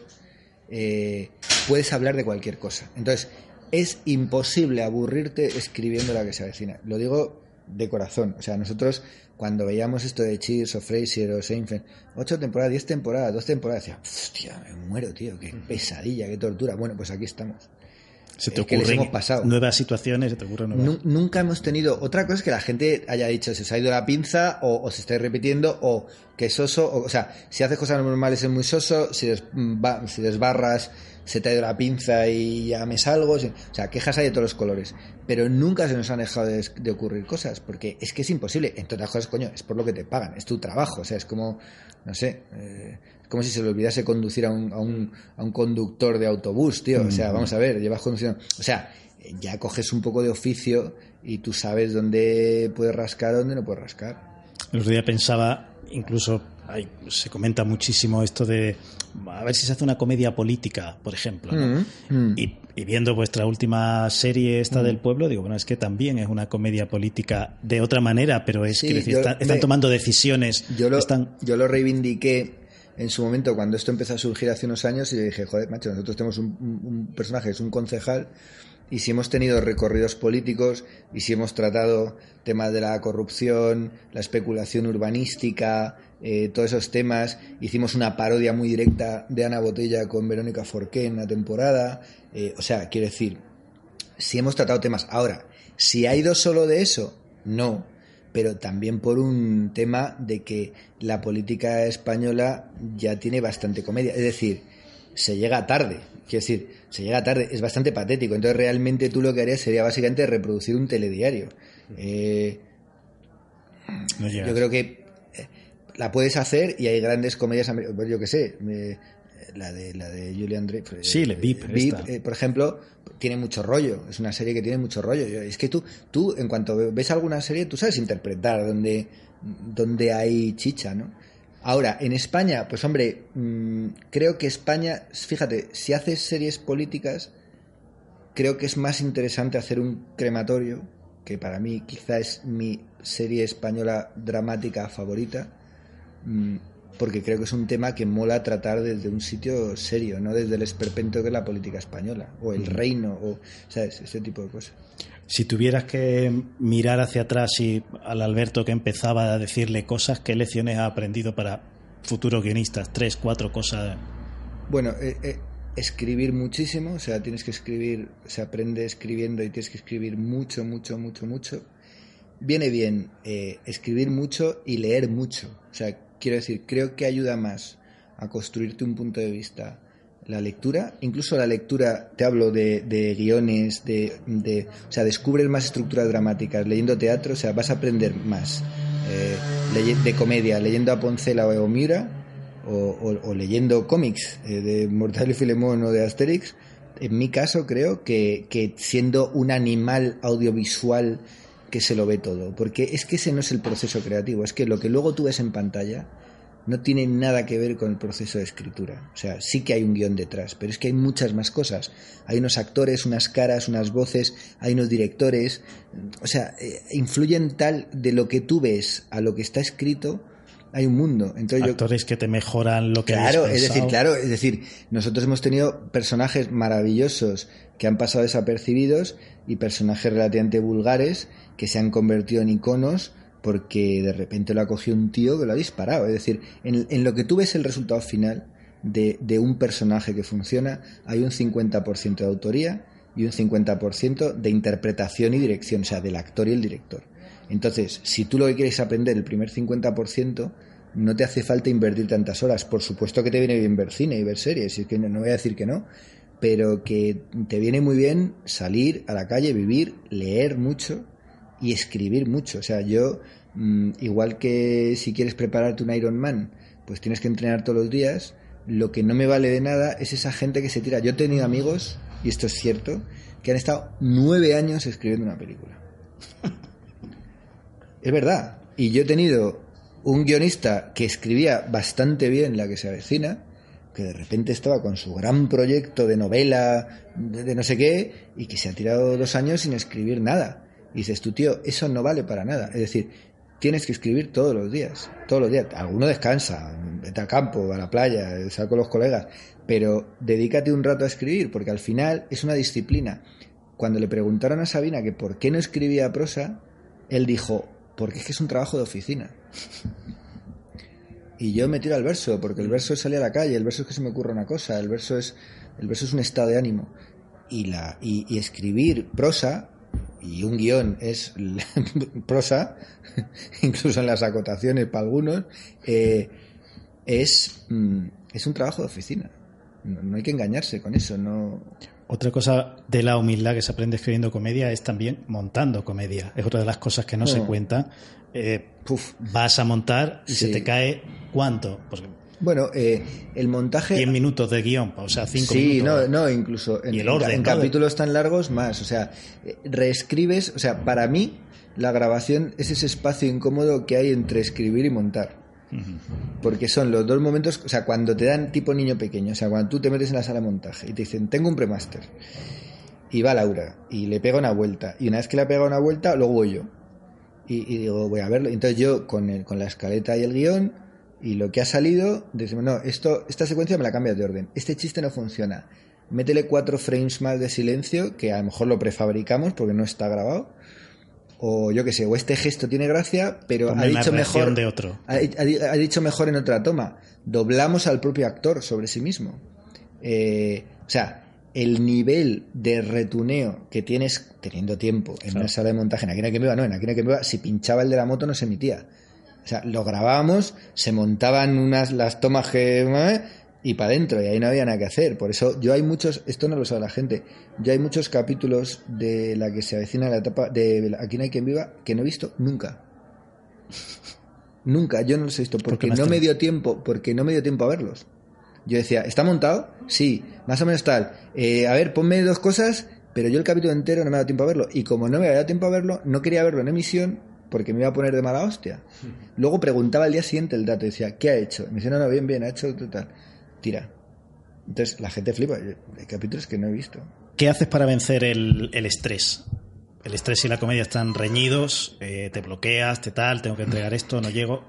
eh, puedes hablar de cualquier cosa. Entonces, es imposible aburrirte escribiendo la que se avecina. Lo digo de corazón. O sea, nosotros cuando veíamos esto de Cheers o Frasier o Seinfeld, ocho temporadas, diez temporadas, dos temporadas, decía, hostia, me muero, tío, qué pesadilla, qué tortura. Bueno, pues aquí estamos. Se te que les ocurren hemos pasado. nuevas situaciones, se te ocurren nuevas. Nu- nunca hemos tenido. Otra cosa es que la gente haya dicho se os ha ido la pinza o, o se está repitiendo o que es soso. O, o sea, si haces cosas normales es muy soso, si, des- mm, va- si desbarras se te ha ido la pinza y ya me salgo. O sea, quejas hay de todos los colores. Pero nunca se nos han dejado de, ocurrir cosas, porque es que es imposible. Entre otras cosas, coño, es por lo que te pagan, es tu trabajo. O sea, es como, no sé, eh, como si se le olvidase conducir a un, a un, a un conductor de autobús, tío. O sea, vamos a ver, llevas conduciendo. O sea, ya coges un poco de oficio y tú sabes dónde puedes rascar dónde no puedes rascar. El otro día pensaba, incluso se comenta muchísimo esto de a ver si se hace una comedia política, por ejemplo. Mm, mm. Y, viendo vuestra última serie esta mm. del pueblo, digo, bueno, es que también es una comedia política de otra manera, pero es que están tomando decisiones. Yo lo, están... yo lo reivindiqué en su momento cuando esto empezó a surgir hace unos años y dije, joder, macho, nosotros tenemos un, personaje, es un concejal y si hemos tenido recorridos políticos y si hemos tratado temas de la corrupción, la especulación urbanística, eh, todos esos temas. Hicimos una parodia muy directa de Ana Botella con Verónica Forqué en la temporada. Eh, o sea, quiero decir, si hemos tratado temas. Ahora, si ha ido solo de eso, no. Pero también por un tema de que la política española ya tiene bastante comedia. Es decir, se llega tarde. Quiero decir, se llega tarde, es bastante patético. Entonces, realmente tú lo que harías sería básicamente reproducir un telediario. Eh, yo creo que eh, la puedes hacer y hay grandes comedias, yo qué sé, la de la de Julian Dreyfus. Sí, le VIP, eh, por ejemplo, tiene mucho rollo. Es una serie que tiene mucho rollo. Es que tú, tú en cuanto ves alguna serie, tú sabes interpretar donde, donde hay chicha, ¿no? Ahora, en España, pues hombre, mm, creo que España, fíjate, si haces series políticas, creo que es más interesante hacer un crematorio, que para mí quizá es mi serie española dramática favorita, mm, porque creo que es un tema que mola tratar desde un sitio serio, no desde el esperpento que es la política española, o el reino, o, ¿sabes? Ese tipo de cosas. Si tuvieras que mirar hacia atrás y al Alberto que empezaba a decirle cosas, ¿qué lecciones ha aprendido para futuros guionistas? Tres, cuatro cosas. Bueno, eh, eh, escribir muchísimo, o sea, tienes que escribir, se aprende escribiendo y tienes que escribir mucho, mucho, mucho, mucho. Viene bien eh, escribir mucho y leer mucho. O sea, quiero decir, creo que ayuda más a construirte un punto de vista la lectura, incluso la lectura, te hablo de, de guiones, de, o sea, descubres más estructuras dramáticas, leyendo teatro, o sea, vas a aprender más. Eh, de comedia, leyendo a Poncela o Miura, o, leyendo cómics eh, de Mortal y Filemón o de Asterix, en mi caso creo que, que siendo un animal audiovisual que se lo ve todo, porque es que ese no es el proceso creativo, es que lo que luego tú ves en pantalla no tiene nada que ver con el proceso de escritura. O sea, sí que hay un guion detrás, pero es que hay muchas más cosas. Hay unos actores, unas caras, unas voces, hay unos directores. O sea, eh, influyen tal de lo que tú ves a lo que está escrito. Hay un mundo. Entonces Actores que te mejoran lo que Claro, es decir, claro, es decir, nosotros hemos tenido personajes maravillosos que han pasado desapercibidos y personajes relativamente vulgares que se han convertido en iconos porque de repente lo ha cogido un tío que lo ha disparado. Es decir, en, lo que tú ves el resultado final de, de un personaje que funciona, hay un 50% de autoría y un 50% de interpretación y dirección, o sea, del actor y el director. Entonces, si tú lo que quieres aprender el primer 50%, no te hace falta invertir tantas horas. Por supuesto que te viene bien ver cine y ver series, y es que no voy a decir que no, pero que te viene muy bien salir a la calle, vivir, leer mucho y escribir mucho. O sea, yo, mm, igual que si quieres prepararte un Ironman, pues tienes que entrenar todos los días. Lo que no me vale de nada es esa gente que se tira. Yo he tenido amigos, y esto es cierto, que han estado nueve años escribiendo una película. es verdad. Y yo he tenido un guionista que escribía bastante bien la que se avecina, que de repente estaba con su gran proyecto de novela, de, no sé qué, y que se ha tirado dos años sin escribir nada. Y dices, tu tío, eso no vale para nada. Es decir, tienes que escribir todos los días, todos los días. Alguno descansa, vete al campo, a la playa, sal con los colegas, pero dedícate un rato a escribir, porque al final es una disciplina. Cuando le preguntaron a Sabina que por qué no escribía prosa, él dijo, porque es que es un trabajo de oficina. Y yo me tiro al verso, porque el verso es a la calle, el verso es que se me ocurra una cosa, el verso es, el verso es un estado de ánimo. Y, la, y escribir prosa y un guion es prosa, incluso en las acotaciones para algunos, eh, es, mm, es un trabajo de oficina. no, hay que engañarse con eso, no... Otra cosa de la humildad que se aprende escribiendo comedia es también montando comedia. Es otra de las cosas que no, se cuenta. Eh, vas a montar y se te cae ¿cuánto? Pues bueno, eh, el montaje. 10 minutos de guion, o sea, 5 minutos. Sí, no, no, incluso en, en capítulos tan largos, más. O sea, eh, reescribes. O sea, para mí, la grabación es ese espacio incómodo que hay entre escribir y montar. Porque son los dos momentos, o sea, cuando te dan tipo niño pequeño, o sea, cuando tú te metes en la sala de montaje y te dicen, tengo un premaster, y va Laura, y le pega una vuelta, y una vez que le ha pegado una vuelta, luego voy yo. Y, digo, voy a verlo. Entonces yo, con, el, con la escaleta y el guion, y lo que ha salido, decimos, no, esto, esta secuencia me la cambias de orden. Este chiste no funciona. Métele cuatro frames más de silencio, que a lo mejor lo prefabricamos porque no está grabado. O yo qué sé, o este gesto tiene gracia, pero ha dicho mejor. De otro. Ha, dicho mejor en otra toma. Doblamos al propio actor sobre sí mismo. Eh, o sea, el nivel de retuneo que tienes teniendo tiempo en una sala de montaje, en Aquina que me va, no, en Aquina que me va, si pinchaba el de la moto no se emitía. O sea, lo grabábamos, se montaban unas las tomas que ¿eh? y para adentro, y ahí no había nada que hacer. Por eso yo hay muchos, esto no lo sabe la gente, yo hay muchos capítulos de la que se avecina la etapa de Aquí no hay quien viva que no he visto nunca. nunca, yo no los he visto porque no me dio tiempo, porque no me dio tiempo a verlos. Yo decía, ¿está montado? Sí, más o menos tal. Eh, a ver, ponme dos cosas, pero yo el capítulo entero no me ha dado tiempo a verlo. Y como no me había dado tiempo a verlo, no quería verlo en emisión porque me iba a poner de mala hostia. Luego preguntaba al día siguiente el dato y decía, ¿qué ha hecho? Y me decía, no, no, bien, bien, ha hecho total. Tira. Entonces la gente flipa. Hay capítulos que no he visto. ¿Qué haces para vencer el, estrés? El estrés y la comedia están reñidos, eh, te bloqueas, te tal, tengo que entregar esto, no llego.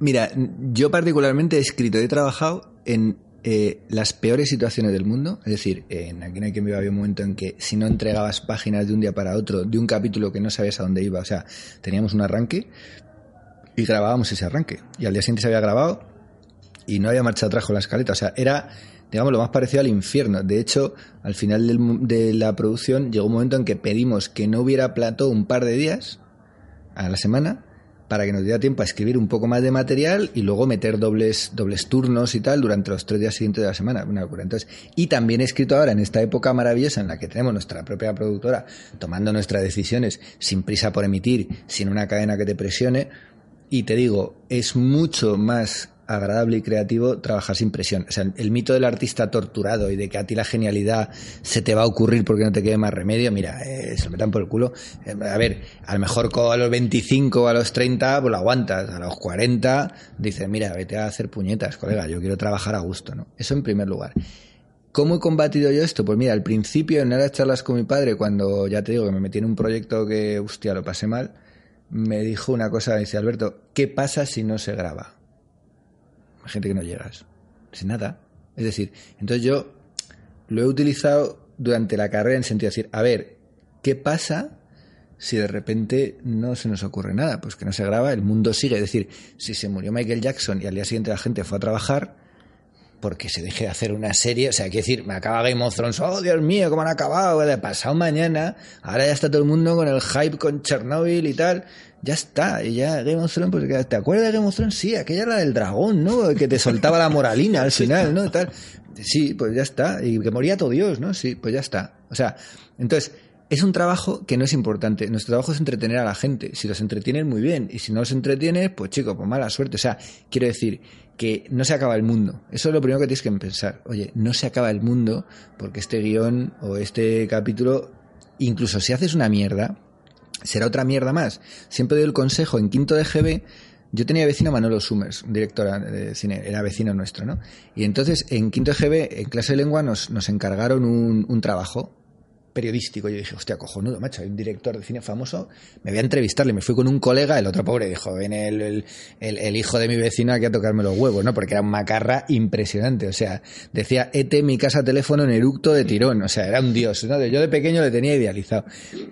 Mira, yo particularmente he escrito, he trabajado en eh, las peores situaciones del mundo. Es decir, en Aquí no hay había un momento en que si no entregabas páginas de un día para otro, de un capítulo que no sabías a dónde iba, o sea, teníamos un arranque y grabábamos ese arranque. Y al día siguiente se había grabado y no había marcha atrás con la escaleta. O sea, era, digamos, lo más parecido al infierno. De hecho, al final de la producción llegó un momento en que pedimos que no hubiera plato un par de días a la semana para que nos diera tiempo a escribir un poco más de material y luego meter dobles, dobles turnos y tal durante los tres días siguientes de la semana. Una locura. Entonces, y también he escrito ahora en esta época maravillosa en la que tenemos nuestra propia productora tomando nuestras decisiones sin prisa por emitir, sin una cadena que te presione. Y te digo, es mucho más agradable y creativo trabajar sin presión. O sea, el, mito del artista torturado y de que a ti la genialidad se te va a ocurrir porque no te quede más remedio, mira, eh, se lo metan por el culo. Eh, a ver, a lo mejor a los 25 o a los 30, pues lo aguantas. A los 40, dices, mira, vete a hacer puñetas, colega, yo quiero trabajar a gusto, ¿no? Eso en primer lugar. ¿Cómo he combatido yo esto? Pues mira, al principio en las charlas con mi padre, cuando ya te digo que me metí en un proyecto que, hostia, lo pasé mal, me dijo una cosa, dice Alberto, ¿qué pasa si no se graba? Gente que no llegas. Sin nada. Es decir, entonces yo lo he utilizado durante la carrera en sentido de decir, a ver, ¿qué pasa si de repente no se nos ocurre nada? Pues que no se graba, el mundo sigue. Es decir, si se murió Michael Jackson y al día siguiente la gente fue a trabajar, porque se deje de hacer una serie, o sea, quiero decir, me acaba Game of Thrones, oh Dios mío, cómo han acabado, de pasado mañana, ahora ya está todo el mundo con el hype con Chernobyl y tal, ya está, y ya Game of Thrones, pues, ¿te acuerdas de Game of Thrones? Sí, aquella era del dragón, ¿no? Que te soltaba la moralina al final, ¿no? tal. Sí, pues ya está, y que moría todo Dios, ¿no? Sí, pues ya está. O sea, entonces, es un trabajo que no es importante. Nuestro trabajo es entretener a la gente. Si los entretienes, muy bien. Y si no los entretienes, pues chico, pues mala suerte. O sea, quiero decir que no se acaba el mundo. Eso es lo primero que tienes que pensar. Oye, no se acaba el mundo porque este guion o este capítulo, incluso si haces una mierda, será otra mierda más. Siempre doy el consejo en quinto de GB. Yo tenía vecino Manolo Summers, director de cine, era vecino nuestro, ¿no? Y entonces en quinto de GB, en clase de lengua, nos, nos encargaron un, un trabajo periodístico. Yo dije, hostia, cojonudo, macho, hay un director de cine famoso, me voy a entrevistarle. Me fui con un colega, el otro pobre dijo, ven el, el, hijo de mi vecino aquí a tocarme los huevos, ¿no? Porque era un macarra impresionante. O sea, decía, ET mi casa teléfono en eructo de tirón. O sea, era un dios, ¿no? Yo de pequeño le tenía idealizado.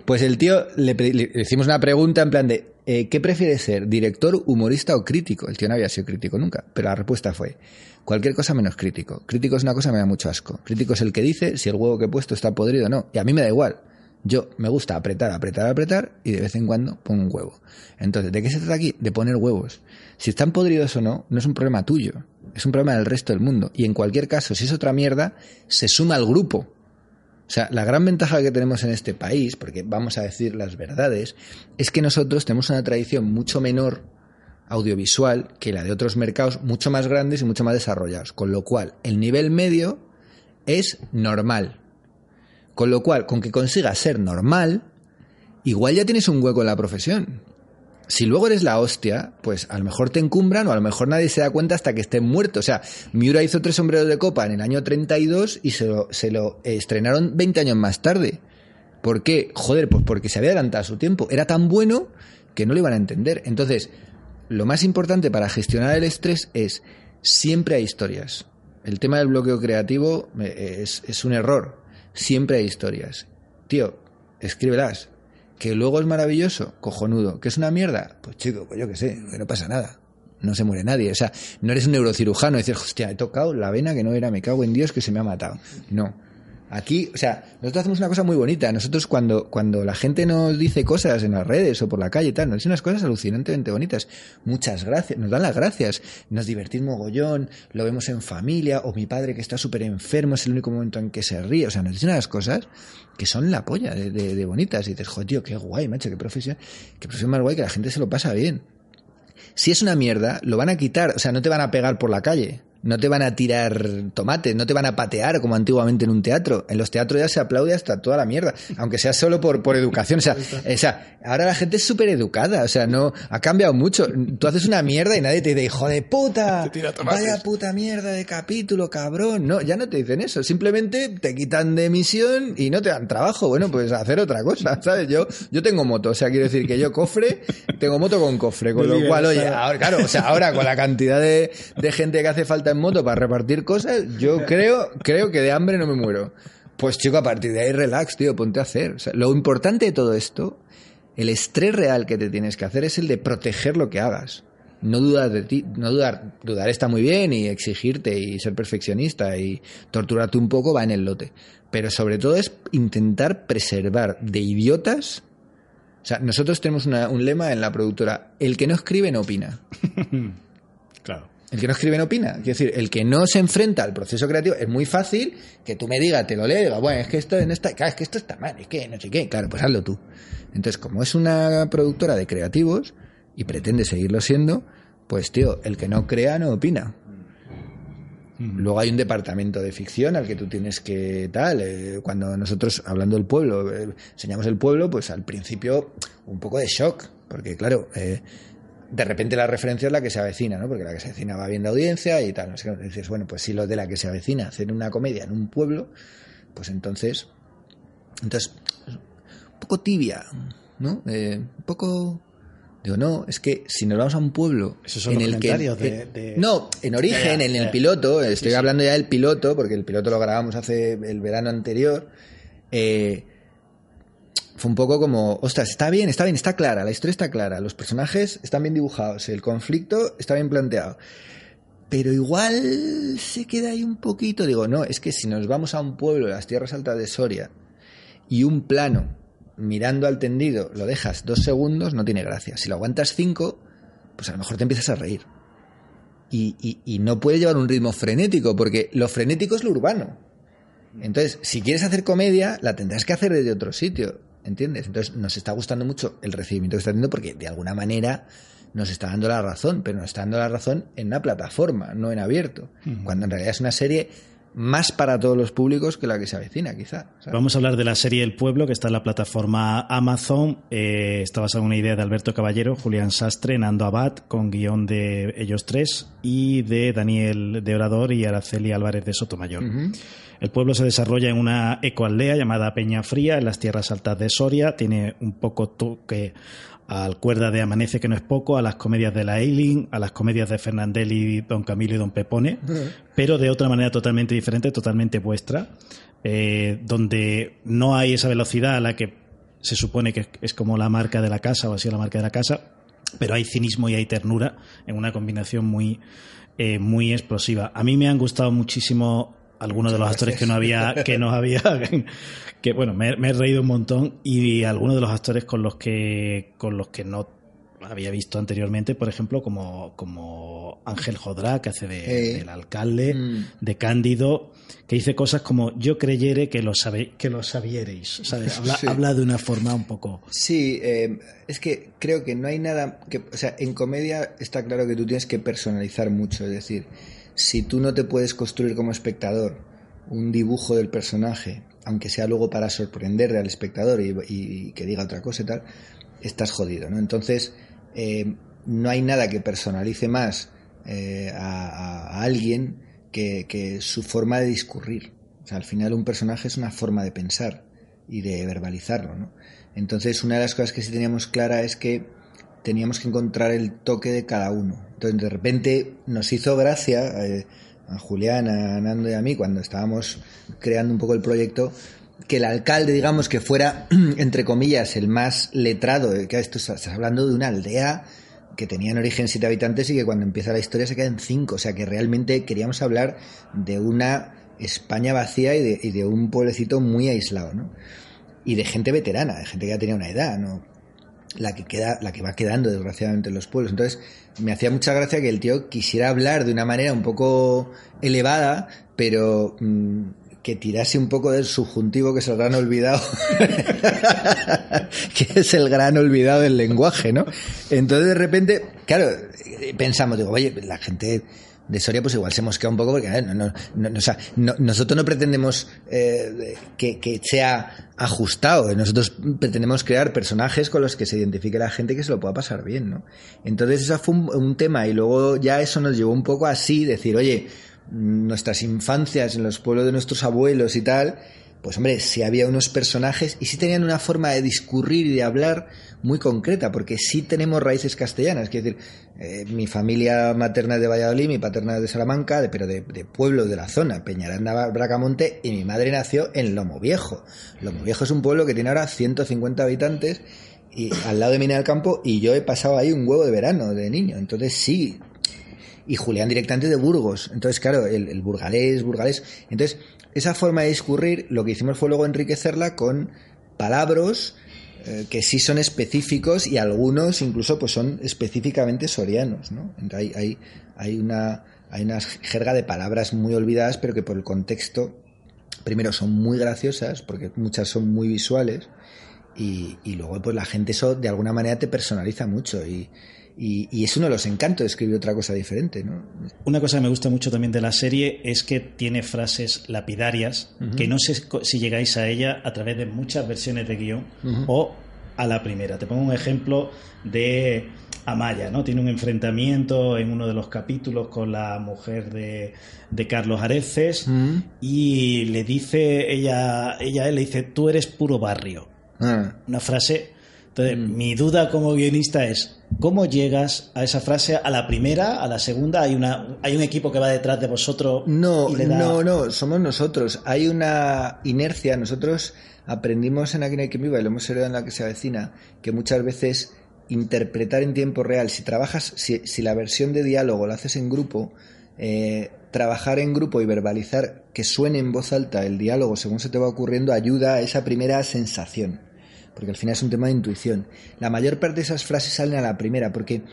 Pues el tío, le, hicimos una pregunta en plan de, eh, ¿qué prefiere ser, director, humorista o crítico? El tío no había sido crítico nunca, pero la respuesta fue, Cualquier cosa menos crítico. Crítico es una cosa que me da mucho asco. Crítico es el que dice si el huevo que he puesto está podrido o no. Y a mí me da igual. Yo me gusta apretar, apretar, apretar y de vez en cuando pongo un huevo. Entonces, ¿de qué se trata aquí? De poner huevos. Si están podridos o no, no es un problema tuyo. es un problema del resto del mundo. Y en cualquier caso, si es otra mierda, se suma al grupo. O sea, la gran ventaja que tenemos en este país, porque vamos a decir las verdades, es que nosotros tenemos una tradición mucho menor audiovisual que la de otros mercados mucho más grandes y mucho más desarrollados. Con lo cual, el nivel medio es normal. Con lo cual, con que consigas ser normal, igual ya tienes un hueco en la profesión. Si luego eres la hostia, pues a lo mejor te encumbran o a lo mejor nadie se da cuenta hasta que estén muerto. O sea, Miura hizo tres sombreros de copa en el año 32 y se lo, se lo estrenaron 20 años más tarde. ¿Por qué? Joder, pues porque se había adelantado su tiempo. Era tan bueno que no lo iban a entender. Entonces, lo más importante para gestionar el estrés es siempre hay historias. El tema del bloqueo creativo eh, es, es un error. Siempre hay historias. Tío, escríbelas. Que luego es maravilloso, cojonudo. Que es una mierda, pues chico, pues yo qué sé, que no pasa nada. No se muere nadie. O sea, no eres un neurocirujano y dices, hostia, he tocado la vena que no era, me cago en Dios que se me ha matado. No. Aquí, o sea, nosotros hacemos una cosa muy bonita. Nosotros cuando, cuando la gente nos dice cosas en las redes o por la calle y tal, nos dicen unas cosas alucinantemente bonitas. Muchas gracias, nos dan las gracias. Nos divertimos mogollón, lo vemos en familia, o mi padre que está súper enfermo es el único momento en que se ríe. O sea, nos dicen unas cosas que son la polla de, bonitas. Y dices, joder, tío, qué guay, macho, qué profesión, qué profesión más guay, que la gente se lo pasa bien. Si es una mierda, lo van a quitar, o sea, no te van a pegar por la calle no te van a tirar tomates, no te van a patear como antiguamente en un teatro. En los teatros ya se aplaude hasta toda la mierda, aunque sea solo por, por educación. O sea, o sea, ahora la gente es súper educada, o sea, no ha cambiado mucho. Tú haces una mierda y nadie te dice, hijo de puta, vaya puta mierda de capítulo, cabrón. No, ya no te dicen eso, simplemente te quitan de emisión y no te dan trabajo. Bueno, pues hacer otra cosa, ¿sabes? Yo, yo tengo moto, o sea, quiero decir que yo cofre, tengo moto con cofre, con lo cual, oye, ahora, claro, o sea, ahora con la cantidad de, de gente que hace falta en moto para repartir cosas, yo creo, creo que de hambre no me muero. Pues chico, a partir de ahí relax, tío, ponte a hacer. O sea, lo importante de todo esto, el estrés real que te tienes que hacer es el de proteger lo que hagas. No dudar de ti, no dudar, dudar está muy bien y exigirte y ser perfeccionista y torturarte un poco va en el lote. Pero sobre todo es intentar preservar de idiotas. O sea, nosotros tenemos una, un lema en la productora, el que no escribe no opina. El que no escribe no opina. Quiero decir, el que no se enfrenta al proceso creativo es muy fácil que tú me digas, te lo leo y bueno, es que esto en esta, claro, es que esto está mal, es que no sé qué, claro, pues hazlo tú. Entonces, como es una productora de creativos y pretende seguirlo siendo, pues tío, el que no crea no opina. Luego hay un departamento de ficción al que tú tienes que tal. Eh, cuando nosotros, hablando del pueblo, eh, enseñamos el pueblo, pues al principio un poco de shock, porque claro, eh, de repente la referencia es la que se avecina, ¿no? Porque la que se avecina va bien de audiencia y tal. No sé qué. Dices, bueno, pues si lo de la que se avecina hacer una comedia en un pueblo, pues entonces. Entonces, un poco tibia, ¿no? Eh, un poco. Digo, no, es que si nos vamos a un pueblo Esos son en los el que. comentarios de- de- No, en origen, Ya, en ya. el piloto, estoy sí. hablando ya del piloto, porque el piloto lo grabamos hace el verano anterior. Eh, fue un poco como, ostras, está bien, está bien, está clara, la historia está clara, los personajes están bien dibujados, el conflicto está bien planteado. Pero igual se queda ahí un poquito. Digo, no, es que si nos vamos a un pueblo de las tierras altas de Soria y un plano mirando al tendido lo dejas dos segundos, no tiene gracia. Si lo aguantas cinco, pues a lo mejor te empiezas a reír. Y, y- no puede llevar un ritmo frenético, porque lo frenético es lo urbano. Entonces, si quieres hacer comedia, la tendrás que hacer desde otro sitio, ¿entiendes? Entonces, nos está gustando mucho el recibimiento que está teniendo porque de alguna manera nos está dando la razón, pero nos está dando la razón en una plataforma, no en abierto, cuando en realidad es una serie más para todos los públicos que la que se avecina, quizá. ¿sabes? Vamos a hablar de la serie El Pueblo, que está en la plataforma Amazon. Eh, está basada en una idea de Alberto Caballero, Julián Sastre, Nando Abad, con guion de ellos tres, y de Daniel de Orador y Araceli Álvarez de Sotomayor. El pueblo se desarrolla en una ecoaldea llamada Peña Fría, en las tierras altas de Soria. Tiene un poco toque al cuerda de Amanece, que no es poco, a las comedias de la Eileen, a las comedias de Fernandelli, Don Camilo y Don Pepone, pero de otra manera totalmente diferente, totalmente vuestra, eh, donde no hay esa velocidad a la que se supone que es como la marca de la casa o sido la marca de la casa, pero hay cinismo y hay ternura en una combinación muy, eh, muy explosiva. A mí me han gustado muchísimo algunos de los actores que no había, que no había, que bueno, me, me he reído un montón y algunos de los actores con los que, con los que no había visto anteriormente, por ejemplo, como, como Ángel Jodrá, que hace de, del alcalde, mm. de Cándido, que dice cosas como yo creyere que lo, sabe, que lo sabierais. Habla, habla, de una forma un poco... Sí, eh, es que creo que no hay nada... Que, o sea, en comedia está claro que tú tienes que personalizar mucho, es decir, si tú no te puedes construir como espectador un dibujo del personaje, aunque sea luego para sorprender al espectador y, que diga otra cosa y tal, estás jodido, ¿no? Entonces, eh, no hay nada que personalice más eh, a, alguien que, su forma de discurrir. O sea, al final un personaje es una forma de pensar y de verbalizarlo, ¿no? Entonces, una de las cosas que sí teníamos clara es que teníamos que encontrar el toque de cada uno. Entonces, de repente nos hizo gracia eh, a Julián, a Nando y a mí, cuando estábamos creando un poco el proyecto, que el alcalde, digamos, que fuera, entre comillas, el más letrado, que esto estás hablando de una aldea que tenía en origen siete habitantes y que cuando empieza la historia se quedan cinco. O sea que realmente queríamos hablar de una España vacía y de, y de un pueblecito muy aislado, ¿no? Y de gente veterana, de gente que ya tenía una edad, ¿no? La que queda, la que va quedando desgraciadamente en los pueblos. Entonces, me hacía mucha gracia que el tío quisiera hablar de una manera un poco elevada, pero mm, que tirase un poco del subjuntivo que es el gran olvidado, que es el gran olvidado del lenguaje, ¿no? Entonces, de repente, claro, pensamos, digo, oye, la gente de Soria, pues igual se mosquea un poco porque nosotros no pretendemos eh, que, sea ajustado, nosotros pretendemos crear personajes con los que se identifique la gente que se lo pueda pasar bien, ¿no? Entonces eso fue un, tema y luego ya eso nos llevó un poco así, decir, oye, nuestras infancias en los pueblos de nuestros abuelos y tal, pues hombre, si había unos personajes y sí tenían una forma de discurrir y de hablar muy concreta, porque sí tenemos raíces castellanas. Quiero decir, eh, mi familia materna es de Valladolid, mi paterna es de Salamanca, pero de, pueblo de la zona, Peñaranda, Bracamonte, y mi madre nació en Lomo Viejo. Lomo Viejo es un pueblo que tiene ahora 150 habitantes y al lado de Mina del Campo, y yo he pasado ahí un huevo de verano de niño. Entonces sí. Y Julián directamente de Burgos. Entonces, claro, el, el burgalés, burgalés. Entonces, esa forma de discurrir, lo que hicimos fue luego enriquecerla con palabras eh, que sí son específicos y algunos incluso pues son específicamente sorianos, ¿no? Hay, hay, hay, una, hay una jerga de palabras muy olvidadas, pero que por el contexto, primero son muy graciosas, porque muchas son muy visuales, y, y luego pues la gente eso de alguna manera te personaliza mucho y, y, es uno de los encantos de escribir otra cosa diferente. ¿no? Una cosa que me gusta mucho también de la serie es que tiene frases lapidarias que no sé si llegáis a ella a través de muchas versiones de guion o a la primera. Te pongo un ejemplo de Amaya, ¿no? Tiene un enfrentamiento en uno de los capítulos con la mujer de, de Carlos Areces y le dice, ella, ella le dice, tú eres puro barrio. Ah. Una frase entonces, mm. mi duda como guionista es, ¿cómo llegas a esa frase a la primera, a la segunda? ¿Hay, una, hay un equipo que va detrás de vosotros? No, no, no, somos nosotros. Hay una inercia. Nosotros aprendimos en Aquí que viva y lo hemos heredado en la que se avecina, que muchas veces interpretar en tiempo real, si trabajas, si, la versión de diálogo la haces en grupo, eh, trabajar en grupo y verbalizar que suene en voz alta el diálogo según se te va ocurriendo ayuda a esa primera sensación porque al final es un tema de intuición. La mayor parte de esas frases salen a la primera, porque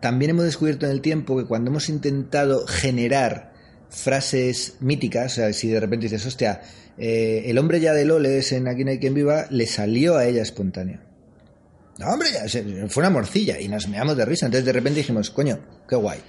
también hemos descubierto en el tiempo que cuando hemos intentado generar frases míticas, o sea, si de repente dices, hostia, eh, el hombre ya de Loles en Aquí no hay quien viva, le salió a ella espontáneo. No, hombre, ya, fue una morcilla y nos meamos de risa. Entonces de repente dijimos, coño, qué guay.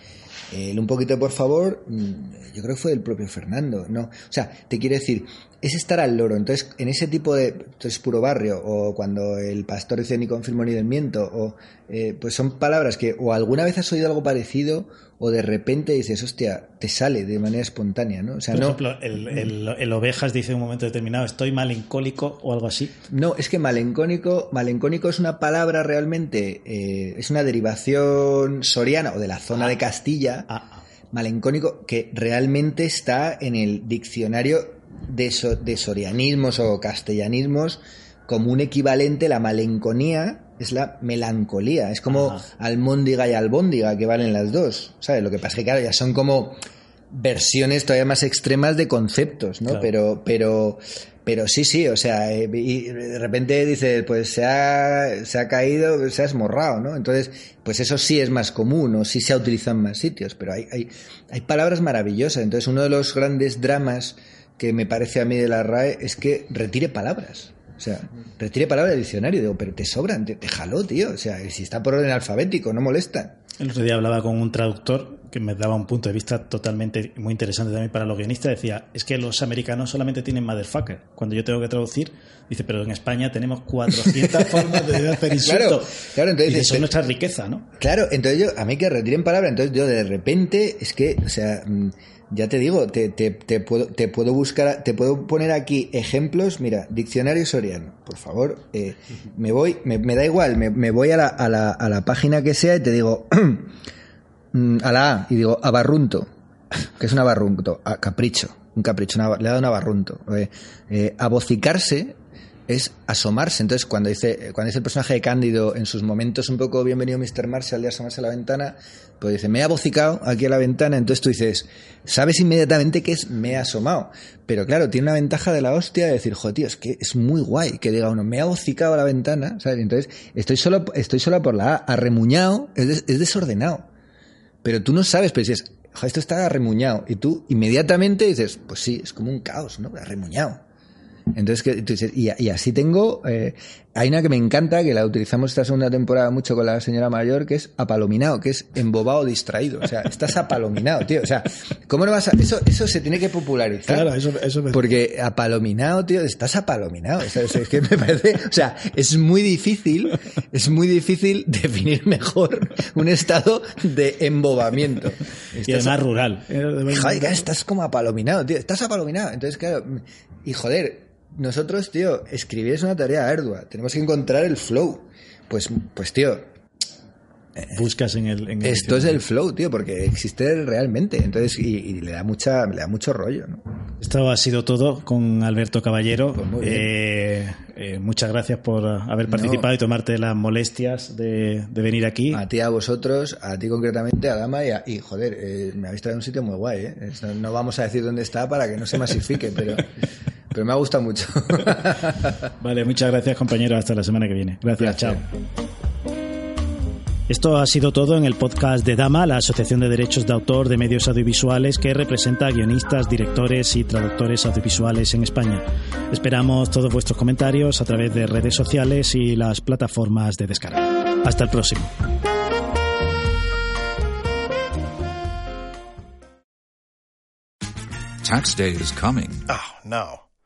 El un poquito, por favor, mm, yo creo que fue el propio Fernando, ¿no? O sea, te quiero decir, es estar al loro. Entonces, en ese tipo de. Entonces, puro barrio, o cuando el pastor dice ni confirmo ni miento, o. Eh, pues son palabras que o alguna vez has oído algo parecido, o de repente dices, hostia, te sale de manera espontánea, ¿no? O sea, Por ejemplo, el, Ovejas dice en un momento determinado, estoy malencólico o algo así. No, es que malencónico, malencónico es una palabra realmente, eh, es una derivación soriana o de la zona de ah. Castilla. Ah, ah. Malencónico que realmente está en el diccionario de, sorianismos o castellanismos como un equivalente, la malenconía es la melancolía. Es como almóndiga y albóndiga, que valen las dos. ¿Sabes? Lo que pasa es que, claro, ya son como versiones todavía más extremas de conceptos, ¿no? Claro. Pero, pero, pero sí, sí, o sea, eh, y de repente dices, pues se ha, se ha caído, se ha esmorrado, ¿no? Entonces, pues eso sí es más común o sí se ha utilizado en más sitios, pero hay, hay, hay palabras maravillosas. Entonces, uno de los grandes dramas que me parece a mí de la RAE es que retire palabras. O sea, retire palabras del diccionario. Digo, pero te sobran, te, déjalo, tío. O sea, si está por orden alfabético, no molesta. El otro día hablaba con un traductor que me daba un punto de vista totalmente muy interesante también para los guionistas. Decía, es que los americanos solamente tienen motherfucker. Cuando yo tengo que traducir, dice, pero en España tenemos 400 formas de hacer insultos. Claro, claro, entonces y eso es nuestra riqueza, ¿no? Claro, entonces yo, a mí que retiren palabras, entonces yo de repente, es que, o sea, mm, ya te digo, te, te, te puedo, te puedo buscar, te puedo poner aquí ejemplos, mira, diccionario soriano, por favor, eh, me voy, me, me da igual, me, me voy a la, a, la, a la página que sea y te digo, mm, a la A, y digo, abarrunto, que es un abarrunto, a capricho, un capricho, una- le ha dado un abarrunto. Eh, eh, abocicarse es asomarse. Entonces, cuando dice, cuando dice el personaje de Cándido en sus momentos un poco bienvenido Mr. Marshall de asomarse a la ventana, pues dice, me he abocicado aquí a la ventana, entonces tú dices, sabes inmediatamente que es me he asomado. Pero claro, tiene una ventaja de la hostia de decir, joder, tío, es que es muy guay que diga uno, me he abocicado a la ventana, ¿sabes? Entonces, estoy solo, estoy solo por la A, arremuñado, es, es desordenado. Pero tú no sabes, pero dices, "Jo, esto está arremuñado. Y tú inmediatamente dices, pues sí, es como un caos, ¿no? Arremuñado. Entonces, que, tú dices, y, y así tengo. eh, hay una que me encanta, que la utilizamos esta segunda temporada mucho con la señora mayor, que es apalominado, que es embobado distraído. O sea, estás apalominado, tío. O sea, ¿cómo no vas a.? Eso, eso se tiene que popularizar. Claro, eso, eso me- Porque apalominado, tío, estás apalominado. O sea, es, es que me parece, o sea, es muy difícil, es muy difícil definir mejor un estado de embobamiento. Y Estás además rural. Eh, Joder, estás como apalominado, tío. Estás apalominado. Entonces, claro, y joder, nosotros, tío, escribir es una tarea ardua. Tenemos que encontrar el flow. Pues, pues tío, Buscas en el... en el esto es el flow, tío, porque existe realmente. Entonces, y, y le da mucha, le da mucho rollo, ¿no? Esto ha sido todo con Alberto Caballero. Pues. Eh, eh, muchas gracias por haber participado y tomarte las molestias de, de venir aquí. A ti, a vosotros, a ti concretamente, a Dama y, a- y joder, eh, me habéis traído un sitio muy guay, ¿eh? No vamos a decir dónde está para que no se masifique, pero, pero me ha gustado mucho. Vale, muchas gracias compañero. Hasta la semana que viene. Gracias, chao. Esto ha sido todo en el podcast de Dama, la Asociación de Derechos de Autor de Medios Audiovisuales que representa a guionistas, directores y traductores audiovisuales en España. Esperamos todos vuestros comentarios a través de redes sociales y las plataformas de descarga. Hasta el próximo. Tax day is coming. Oh, no.